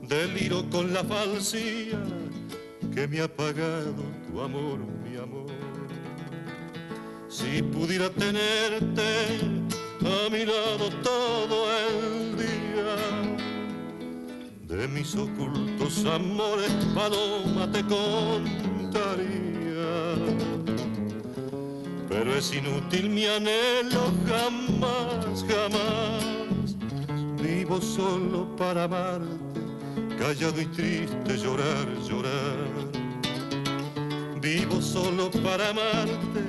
E: Deliro con la falsía que me ha pagado tu amor, mi amor. Si pudiera tenerte a mi lado todo el día, de mis ocultos amores, paloma, te contaría. Pero es inútil mi anhelo, jamás, jamás. Vivo solo para amarte callado y triste llorar, llorar. Vivo solo para amarte,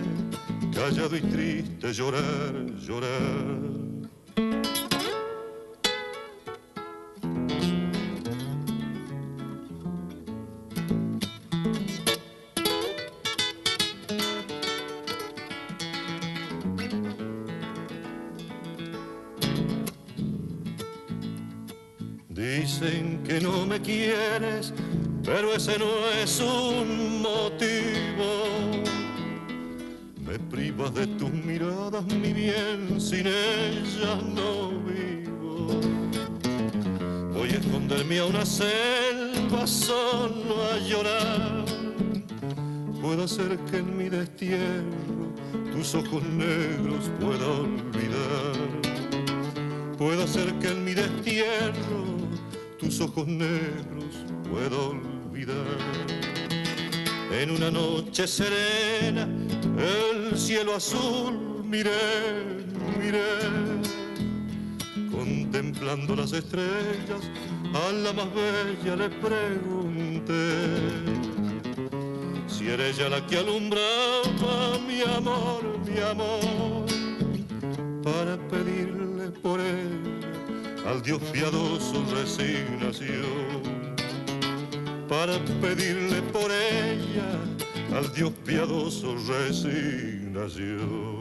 E: callado y triste llorar, llorar. Dicen que no me quieres, pero ese no es un sin ellas no vivo. Voy a esconderme a una selva solo a llorar. Puedo hacer que en mi destierro tus ojos negros pueda olvidar. Puedo hacer que en mi destierro tus ojos negros puedo olvidar. En una noche serena, el cielo azul miré, miré, contemplando las estrellas, a la más bella le pregunté si era ella la que alumbraba mi amor, mi amor, para pedirle por él al Dios piadoso resignación para pedirle por ella al Dios piadoso resignación.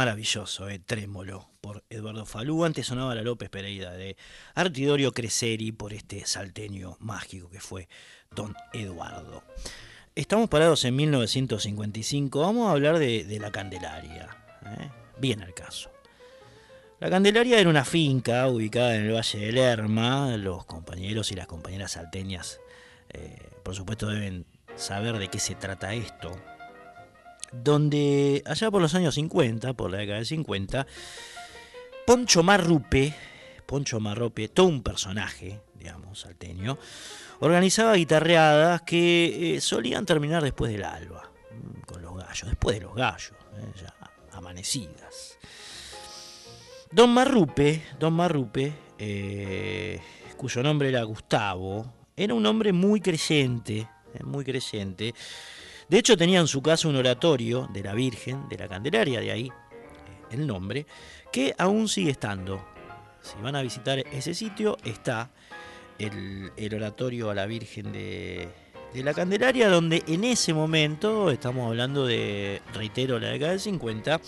B: Maravilloso, eh, Trémolo, por Eduardo Falú. Antes sonaba la López Pereira de Artidorio Creseri por este salteño mágico que fue Don Eduardo. Estamos parados en 1955. Vamos a hablar de, la Candelaria. Eh, bien al caso. La Candelaria era una finca ubicada en el Valle del Lerma. Los compañeros y las compañeras salteñas, eh, por supuesto, deben saber de qué se trata esto donde allá por los años 50, por la década del 50, Poncho Marrupe, Poncho Marrupe, todo un personaje, digamos, salteño, organizaba guitarreadas que eh, solían terminar después del alba, mm, con los gallos, después de los gallos, eh, ya amanecidas. Don Marrupe, Don Marrupe, eh, cuyo nombre era Gustavo, era un hombre muy creyente, muy creyente, de hecho, tenía en su casa un oratorio de la Virgen de la Candelaria, de ahí eh, el nombre, que aún sigue estando. Si van a visitar ese sitio, está el, oratorio a la Virgen de, la Candelaria, donde en ese momento, estamos hablando de, reitero, la década del 50,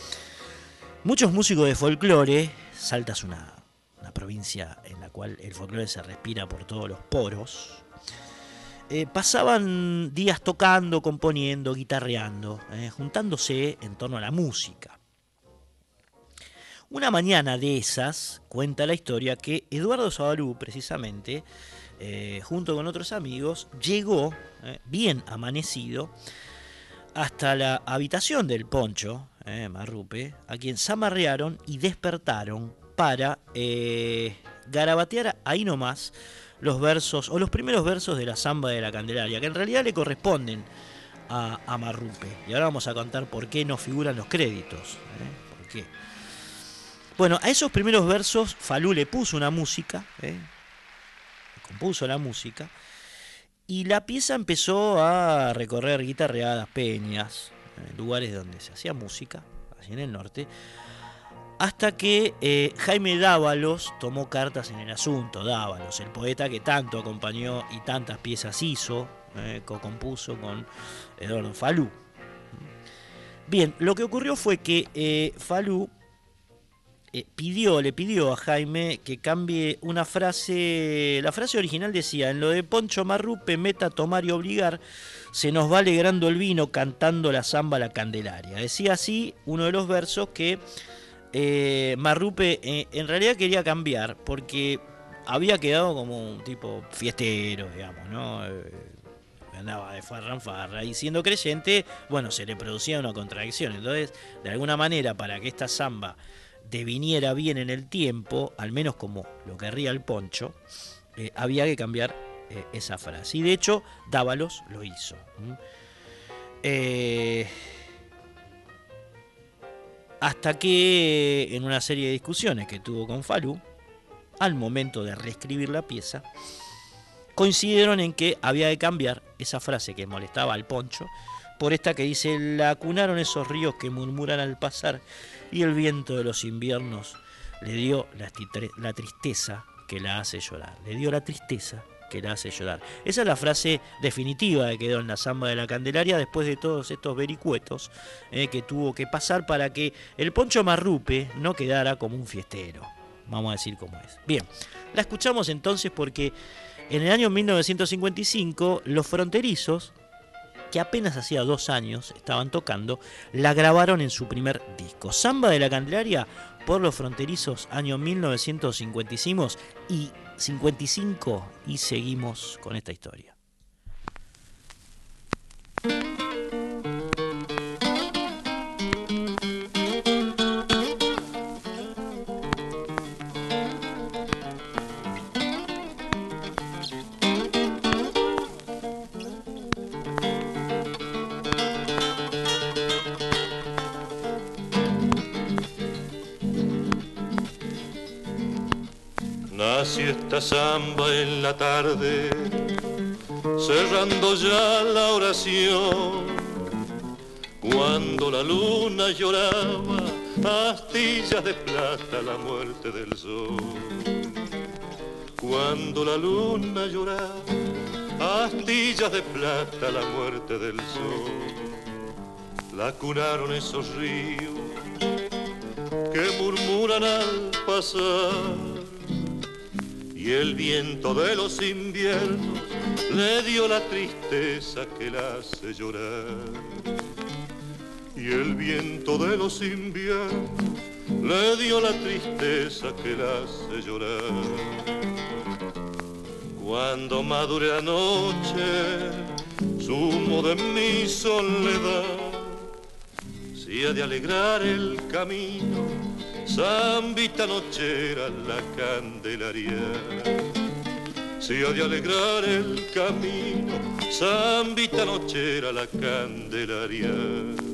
B: muchos músicos de folclore, Salta es una, una provincia en la cual el folclore se respira por todos los poros, eh, pasaban días tocando, componiendo, guitarreando, eh, juntándose en torno a la música. Una mañana de esas cuenta la historia que Eduardo Sabalú, precisamente, eh, junto con otros amigos, llegó bien amanecido hasta la habitación del poncho, Marrupe, a quien zamarrearon y despertaron para garabatear ahí nomás los versos, o los primeros versos de la samba de la Candelaria, que en realidad le corresponden a, Marrupe. Y ahora vamos a contar por qué no figuran los créditos. ¿eh? ¿Por qué? Bueno, a esos primeros versos Falú le puso una música, ¿eh? compuso la música, y la pieza empezó a recorrer guitarreadas, peñas, eh, lugares donde se hacía música, así en el norte, hasta que eh, Jaime Dávalos tomó cartas en el asunto. Dávalos, el poeta que tanto acompañó y tantas piezas hizo, eh, co-compuso con Eduardo Falú. Bien, lo que ocurrió fue que eh, Falú pidió, le pidió a Jaime que cambie una frase. La frase original decía: En lo de Poncho Marrupe, meta, tomar y obligar, se nos va alegrando el vino cantando la zamba la Candelaria. Decía así uno de los versos que eh, Marrupe eh, en realidad quería cambiar porque había quedado como un tipo fiestero, digamos, ¿no? Eh, andaba de farra en farra y siendo creyente, bueno, se le producía una contradicción. Entonces, de alguna manera, para que esta samba deviniera bien en el tiempo, al menos como lo querría el poncho, había que cambiar esa frase. Y de hecho, Dávalos lo hizo. Eh, hasta que en una serie de discusiones que tuvo con Falú, al momento de reescribir la pieza, coincidieron en que había que cambiar esa frase que molestaba al poncho por esta que dice, la acunaron esos ríos que murmuran al pasar y el viento de los inviernos le dio la, tristeza que la hace llorar, le dio la tristeza que la hace llorar. Esa es la frase definitiva que quedó en la samba de la Candelaria después de todos estos vericuetos eh, que tuvo que pasar para que el Poncho Marrupe no quedara como un fiestero. Vamos a decir cómo es. Bien, la escuchamos entonces porque en el año 1955 los fronterizos, que apenas hacía dos años estaban tocando, la grabaron en su primer disco. Samba de la Candelaria por los fronterizos año 1955 y 55 y seguimos con esta historia.
E: Samba en la tarde, cerrando ya la oración. Cuando la luna lloraba, astillas de plata la muerte del sol. Cuando la luna lloraba, astillas de plata la muerte del sol. La cunaron esos ríos que murmuran al pasar y el viento de los inviernos le dio la tristeza que la hace llorar. Y el viento de los inviernos le dio la tristeza que la hace llorar. Cuando madure la noche, sumo de mi soledad, si ha de alegrar el camino Zambita nochera la candelaria. Si ha de alegrar el camino, zambita nochera la candelaria.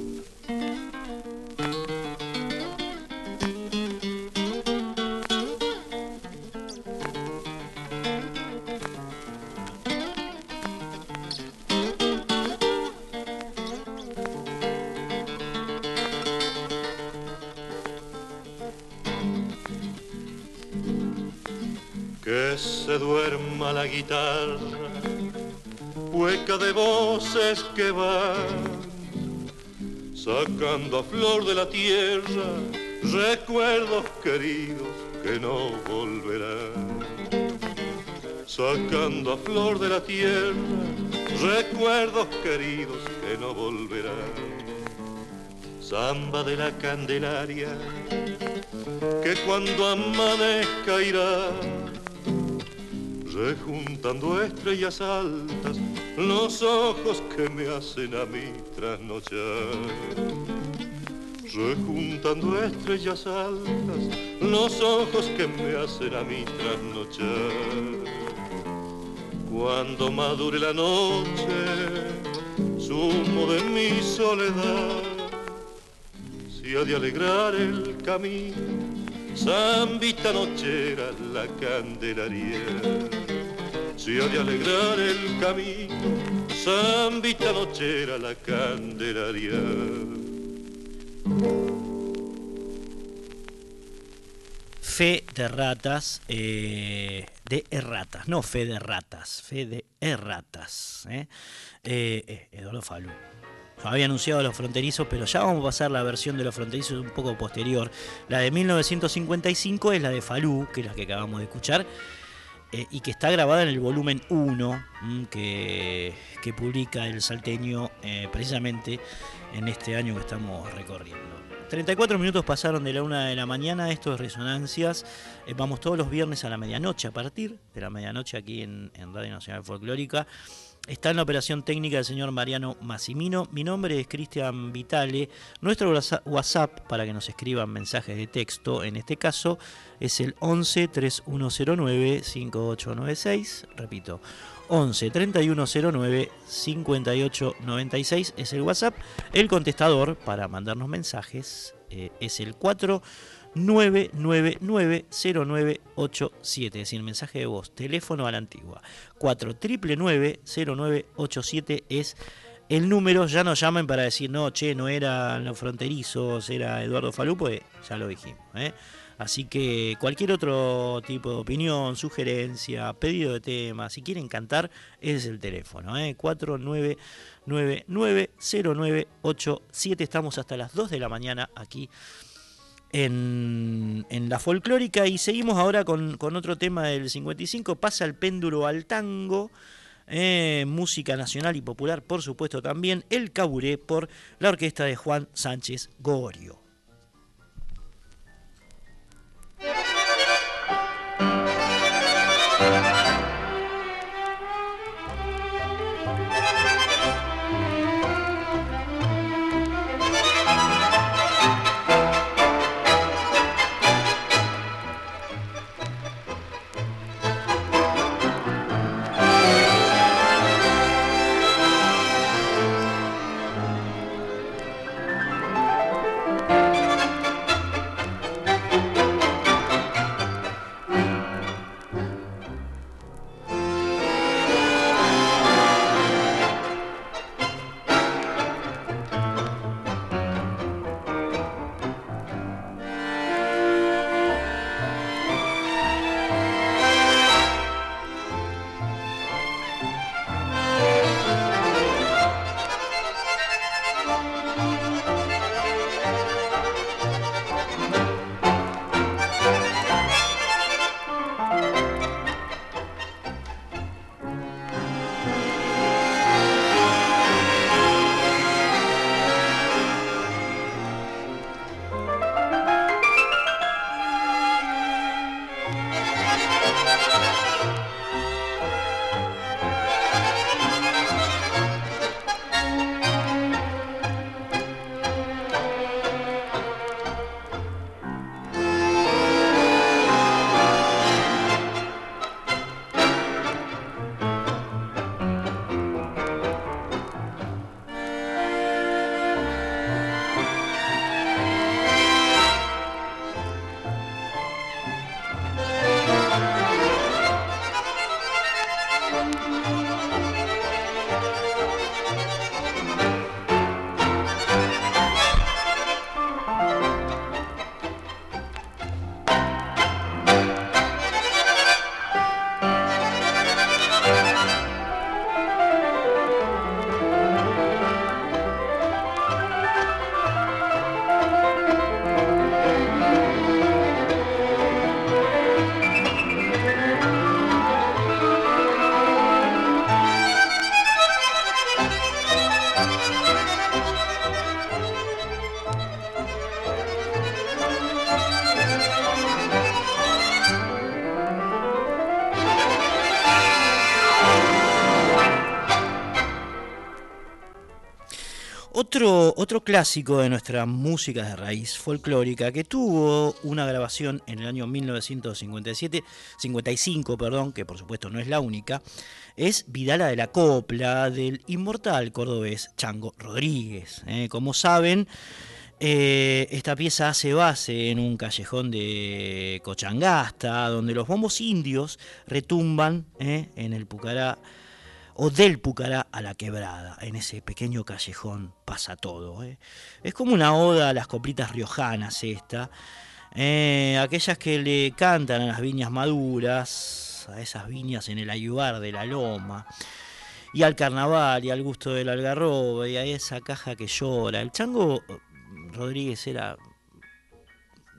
E: Que van, sacando a flor de la tierra recuerdos queridos que no volverán. Sacando a flor de la tierra recuerdos queridos que no volverán. Samba de la Candelaria, que cuando amanezca irá rejuntando estrellas altas, los ojos que me hacen a mí trasnochar. Rejuntando estrellas altas, los ojos que me hacen a mí trasnochar. Cuando madure la noche,
A: zumo de mi soledad. Si ha de alegrar el camino, zambita nochera la candelaria. Si ha de alegrar el camino, zambita nochera la candelaria.
B: Fe de ratas, eh, de erratas, no fe de ratas, fe de erratas. ¿eh? Eh, eh, Eduardo Falú. Había anunciado los fronterizos, pero ya vamos a pasar la versión de los fronterizos un poco posterior. La de 1955 es la de Falú, que es la que acabamos de escuchar, eh, y que está grabada en el volumen 1 mm, que, publica el salteño eh, precisamente en este año que estamos recorriendo. 34 minutos pasaron de la una de la mañana, esto es Resonancias. Eh, vamos todos los viernes a la medianoche, a partir de la medianoche aquí en Radio Nacional Folclórica. Está en la operación técnica el señor Mariano Massimino. Mi nombre es Cristian Vitale. Nuestro whats- WhatsApp para que nos escriban mensajes de texto, en este caso, es el 11 3109 5896. Repito, 11 3109 5896 es el WhatsApp. El contestador para mandarnos mensajes eh, es el 4 999-0987, es decir, mensaje de voz, teléfono a la antigua. 4 0987 es el número, ya nos llamen para decir, no, che, no eran los fronterizos, era Eduardo Falú, pues ya lo dijimos. ¿eh? Así que cualquier otro tipo de opinión, sugerencia, pedido de tema, si quieren cantar, es el teléfono. ¿eh? 4999-0987. Estamos hasta las 2 de la mañana aquí en, en la folclórica y seguimos ahora con, con otro tema del 55. Pasa el péndulo al tango. eh, música nacional y popular, por supuesto también, El Caburé por la orquesta de Juan Sánchez Gorio. Otro clásico de nuestra música de raíz folclórica que tuvo una grabación en el año 1957, 55, perdón, que por supuesto no es la única, es Vidala de la Copla del inmortal cordobés Chango Rodríguez. ¿eh? Como saben, eh, esta pieza hace base en un callejón de Cochangasta, donde los bombos indios retumban ¿eh? en el Pucará o del Pucará a la quebrada. En ese pequeño callejón pasa todo. ¿eh? Es como una oda a las coplitas riojanas esta. Eh, aquellas que le cantan a las viñas maduras, a esas viñas en el ayubar de la loma, y al carnaval, y al gusto del algarrobo, y a esa caja que llora. El chango Rodríguez era,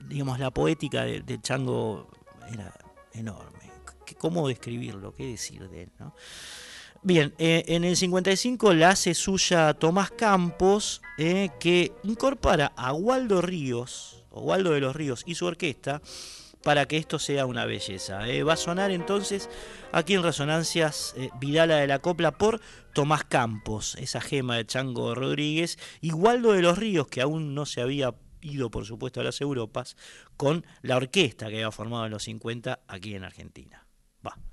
B: digamos, la poética del chango era enorme. ¿Cómo describirlo? ¿Qué decir de él? ¿no? Bien, eh, en el 55 la hace suya Tomás Campos, eh, que incorpora a Waldo Ríos, o Waldo de los Ríos y su orquesta, para que esto sea una belleza. Eh. Va a sonar entonces aquí en Resonancias Vidala de la Copla por Tomás Campos, esa gema de Chango Rodríguez, y Waldo de los Ríos, que aún no se había ido, por supuesto, a las Europas, con la orquesta que había formado en los 50 aquí en Argentina. Va.
F: la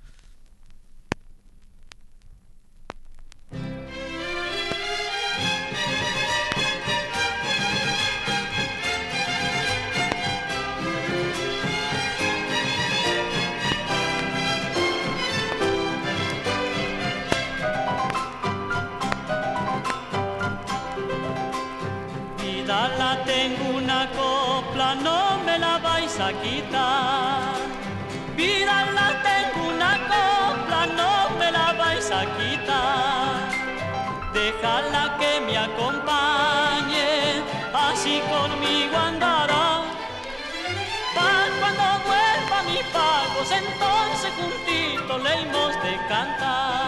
F: tengo una copla, no me la vais a quitar. Juntito le hemos de cantar.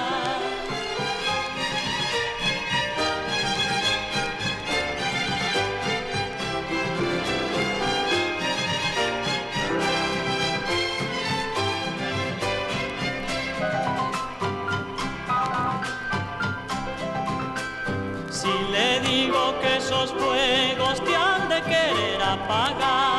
F: que esos fuegos te han de querer apagar.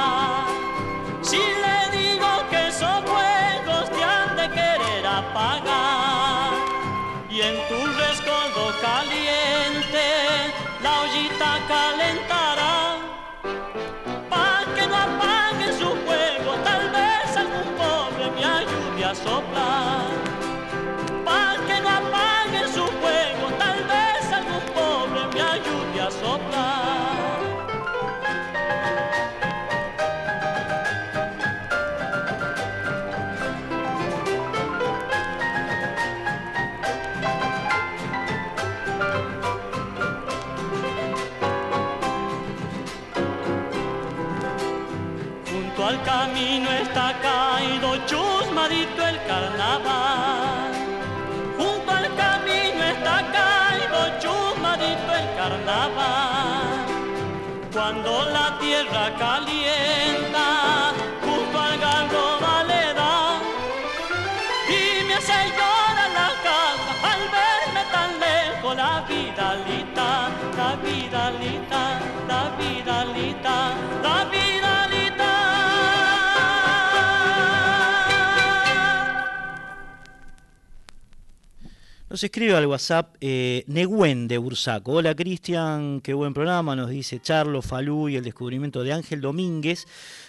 F: La tierra
B: Nos escribe al WhatsApp eh, Neguen de Bursaco. Hola Cristian, qué buen programa, nos dice Charlo, Falú y el descubrimiento de Ángel Domínguez,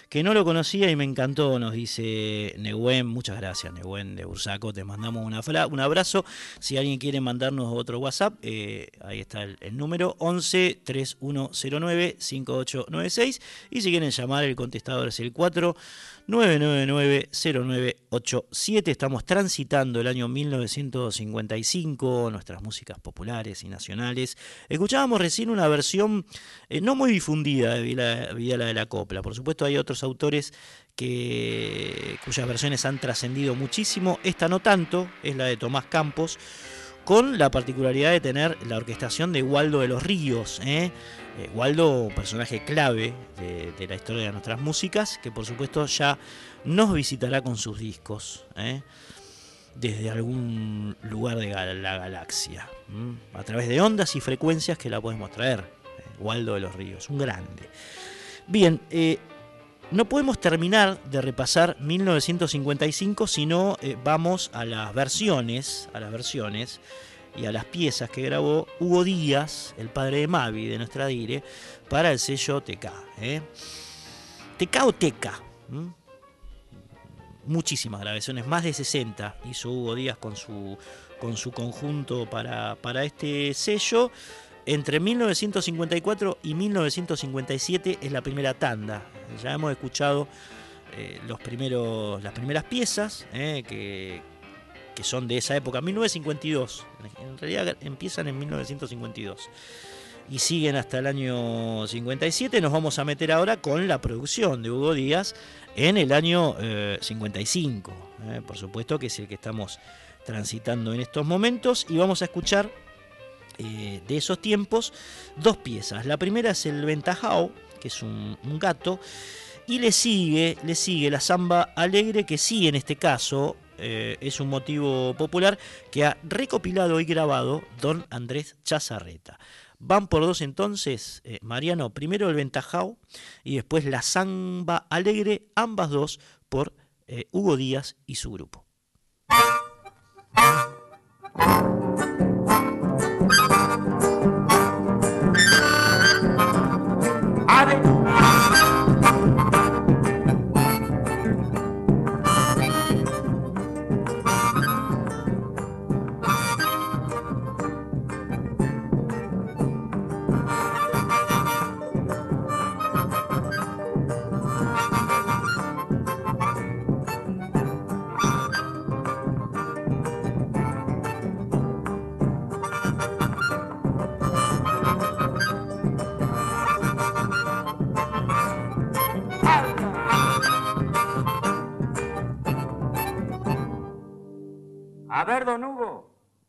B: que no lo conocía y me encantó, nos dice Neguen. Muchas gracias Neguen de Bursaco, te mandamos un abrazo. Si alguien quiere mandarnos otro WhatsApp, eh, ahí está el, el, número 11 3109 5896 y si quieren llamar el contestador es el 4 999-0987. Estamos transitando el año 1955, nuestras músicas populares y nacionales. Escuchábamos recién una versión eh, no muy difundida de Vidala de la Copla. Por supuesto hay otros autores que, cuyas versiones han trascendido muchísimo. Esta no tanto, es la de Tomás Campos con la particularidad de tener la orquestación de Waldo de los Ríos. ¿eh? Eh, Waldo, personaje clave de, la historia de nuestras músicas, que por supuesto ya nos visitará con sus discos, ¿eh? desde algún lugar de la galaxia, a través de ondas y frecuencias que la podemos traer Waldo de los Ríos, un grande. Bien, no podemos terminar de repasar 1955 si no vamos a las versiones, a las versiones y a las piezas que grabó Hugo Díaz, el padre de Mavi, de nuestra dire, para el sello TK. ¿eh? TK o TK. Muchísimas grabaciones, más de 60 hizo Hugo Díaz con su, con su conjunto para, para este sello. Entre 1954 y 1957 es la primera tanda. Ya hemos escuchado eh, los primeros, las primeras piezas eh, que, son de esa época, 1952. En realidad empiezan en 1952 y siguen hasta el año 57. Nos vamos a meter ahora con la producción de Hugo Díaz en el año 55. Eh, por supuesto que es el que estamos transitando en estos momentos y vamos a escuchar eh, de esos tiempos dos piezas. La primera es el Ventajao, que es un, gato, y le sigue, le sigue la samba alegre, que sí en este caso eh, es un motivo popular que ha recopilado y grabado don Andrés Chazarreta. Van por dos entonces, eh, Mariano, primero el Ventajao y después la samba alegre, ambas dos por Hugo Díaz y su grupo.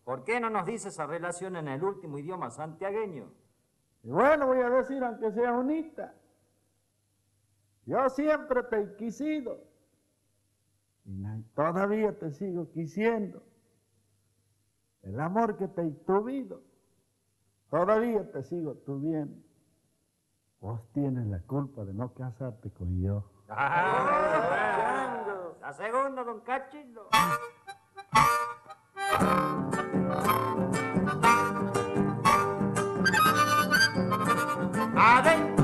G: ¿Por qué no nos dice esa relación en el último idioma santiagueño?
H: Y bueno, voy a decir aunque sea bonita. Yo siempre te he quisido y todavía te sigo quisiendo. El amor que te he tuvido, todavía te sigo tuviendo. Vos tienes la culpa de no casarte con yo.
G: Ah, la segunda, don Cachillo. Are they?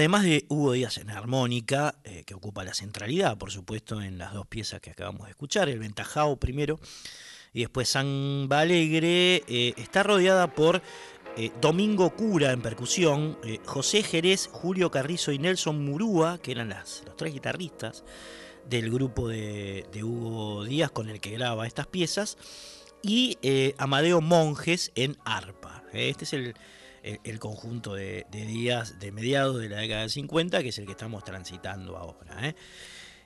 B: Además de Hugo Díaz en armónica, eh, que ocupa la centralidad, por supuesto, en las dos piezas que acabamos de escuchar, el Ventajao primero y después San Alegre, eh, está rodeada por eh, Domingo Cura en percusión, José Jerez, Julio Carrizo y Nelson Murúa, que eran los tres guitarristas del grupo de Hugo Díaz con el que graba estas piezas, y Amadeo Monjes en arpa. Este es el, el, conjunto de, días de mediados de la década del 50, que es el que estamos transitando ahora. ¿eh?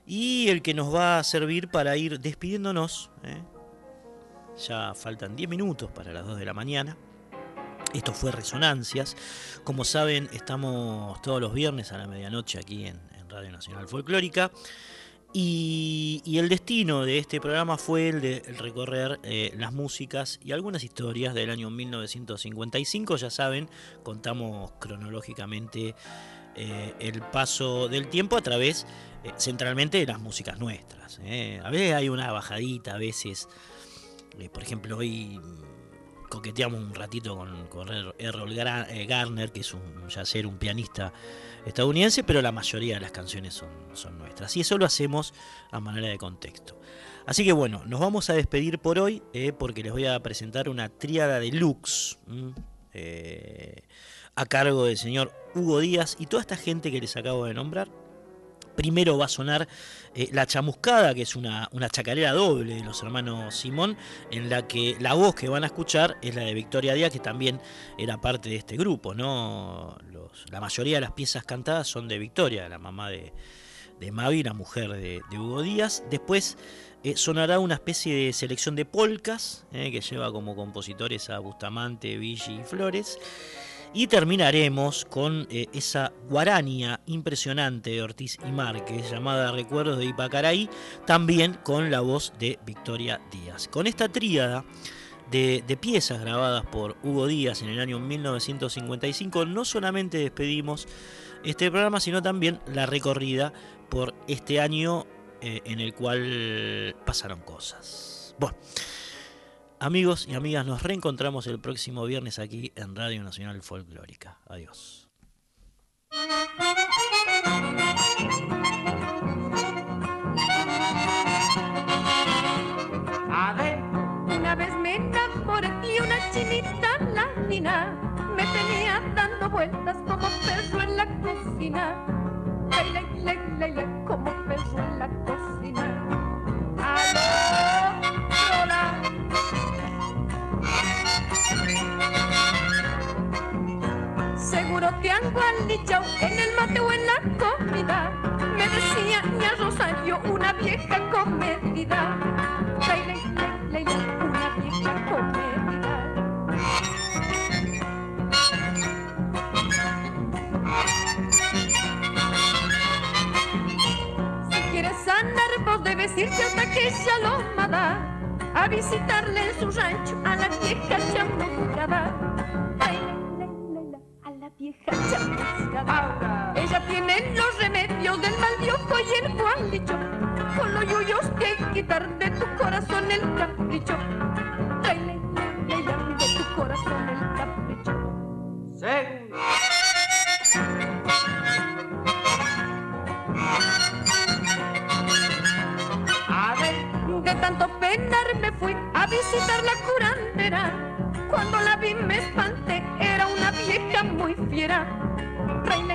B: Y el que nos va a servir para ir despidiéndonos. ¿eh? Ya faltan 10 minutos para las 2 de la mañana. Esto fue Resonancias. Como saben, estamos todos los viernes a la medianoche aquí en Radio Nacional Folclórica. Y, el destino de este programa fue el de recorrer eh, las músicas y algunas historias del año 1955. Ya saben, contamos cronológicamente eh, el paso del tiempo a través eh, centralmente de las músicas nuestras. A veces hay una bajadita, a veces, por ejemplo, hoy coqueteamos un ratito con, con Errol Garner, que es un yacer, un pianista estadounidense, pero la mayoría de las canciones son, son nuestras. Y eso lo hacemos a manera de contexto. Así que bueno, nos vamos a despedir por hoy eh, porque les voy a presentar una tríada de lux eh, a cargo del señor Hugo Díaz y toda esta gente que les acabo de nombrar. Primero va a sonar eh, La Chamuscada, que es una, una, chacarera doble de los hermanos Simón, en la que la voz que van a escuchar es la de Victoria Díaz, que también era parte de este grupo. ¿no? la mayoría de las piezas cantadas son de Victoria, la mamá de, de Mavi, la mujer de, Hugo Díaz. Después eh, sonará una especie de selección de polcas, eh, que lleva como compositores a Bustamante, Villi y Flores. Y terminaremos con eh, esa guarania impresionante de Ortiz y Márquez, llamada Recuerdos de Ipacaraí, también con la voz de Victoria Díaz. Con esta tríada de, piezas grabadas por Hugo Díaz en el año 1955, no solamente despedimos este programa, sino también la recorrida por este año eh, en el cual pasaron cosas. Bueno. Amigos y amigas, nos reencontramos el próximo viernes aquí en Radio Nacional Folclórica. Adiós.
I: A ver, una vez me enamoré y una chinita latina me tenía dando vueltas como perro en la cocina. Ley, ley, ley, ley, como perro en la cocina. Han gualichao en el mate o en la comida. Me decía ña Rosario, una vieja comedida. Ley, una vieja comedida. Si quieres sanar, vos debes irte hasta aquella lomada a visitarle en su rancho a la vieja chamuscada. Vieja chamuscada. Ella tiene los remedios del mal y el guandicho, con los yuyos que quitar de tu corazón el capricho. Ay, la, la, la, de tu corazón el capricho.
G: Segundo.
I: de tanto penar me fui a visitar la curandera. Cuando la vi me espanté, era una vieja muy fiera. Reina,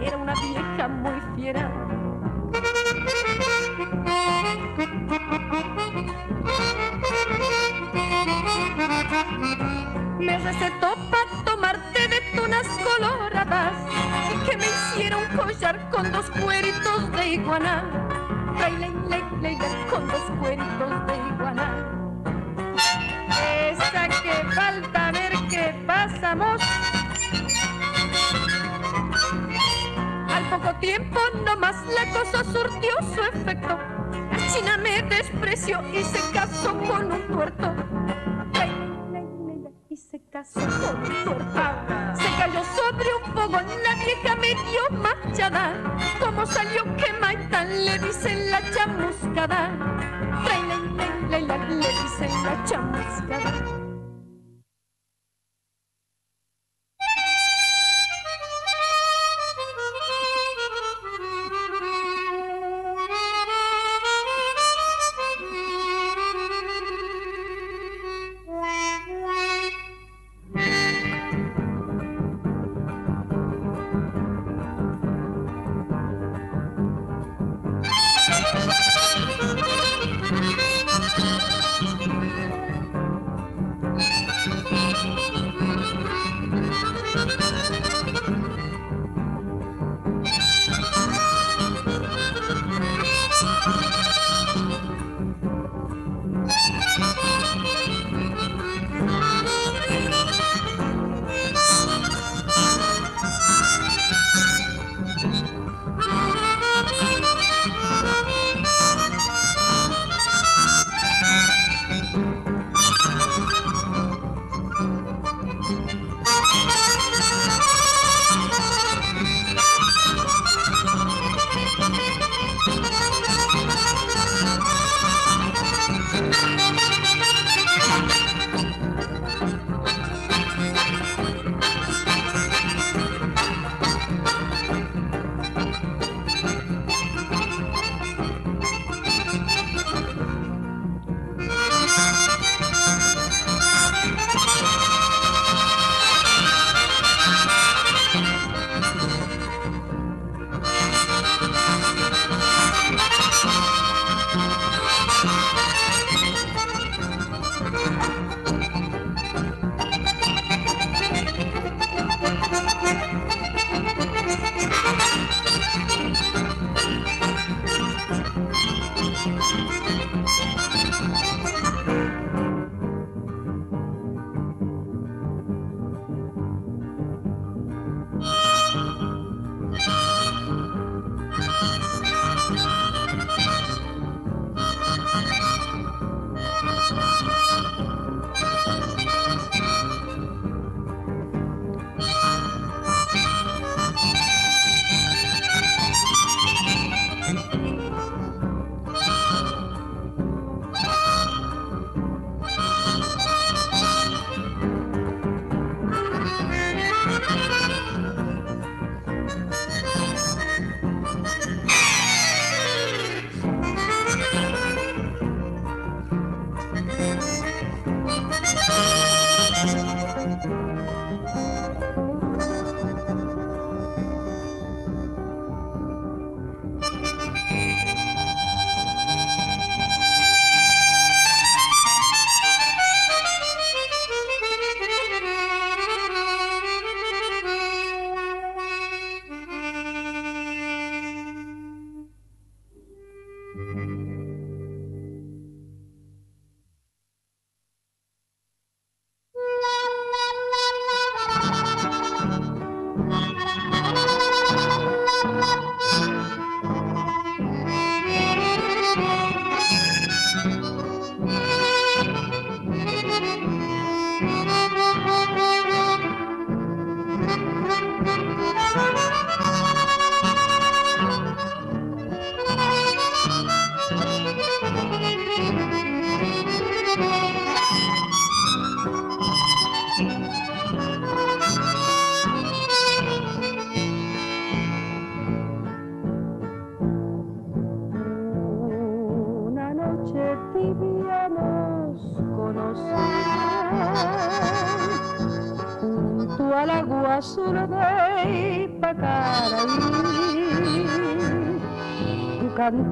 I: era una vieja muy fiera. Me recetó para tomarte de tunas coloradas que me hicieron collar con dos cueritos de iguana. con dos cueritos de iguana. Que falta ver qué pasamos. Al poco tiempo nomás la cosa surtió su efecto. La china me despreció y se casó con un tuerto y se casó con un tuerto. Se cayó sobre un fogón, la vieja medio machada. Como salió quemada, le dicen la chamuscada. Le dicen la chamuscada.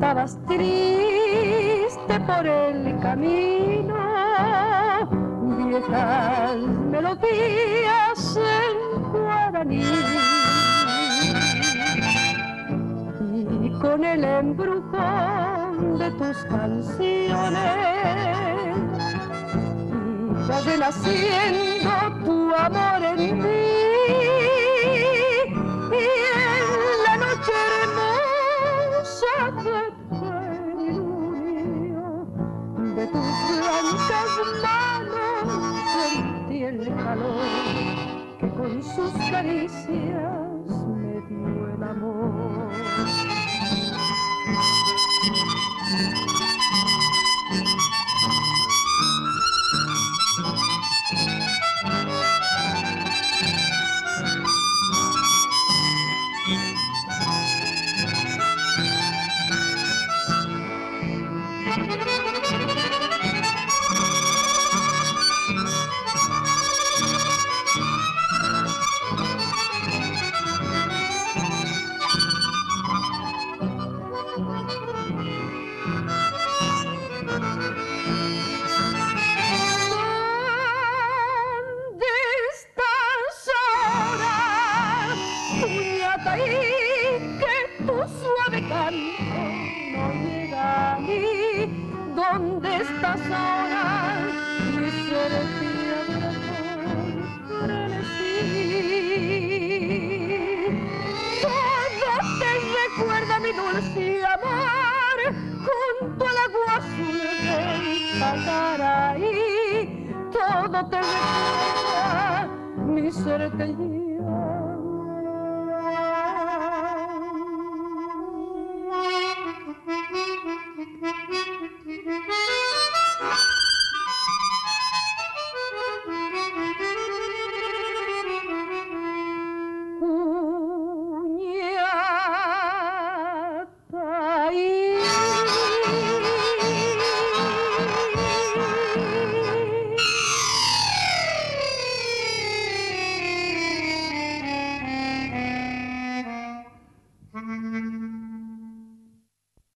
I: Cantabas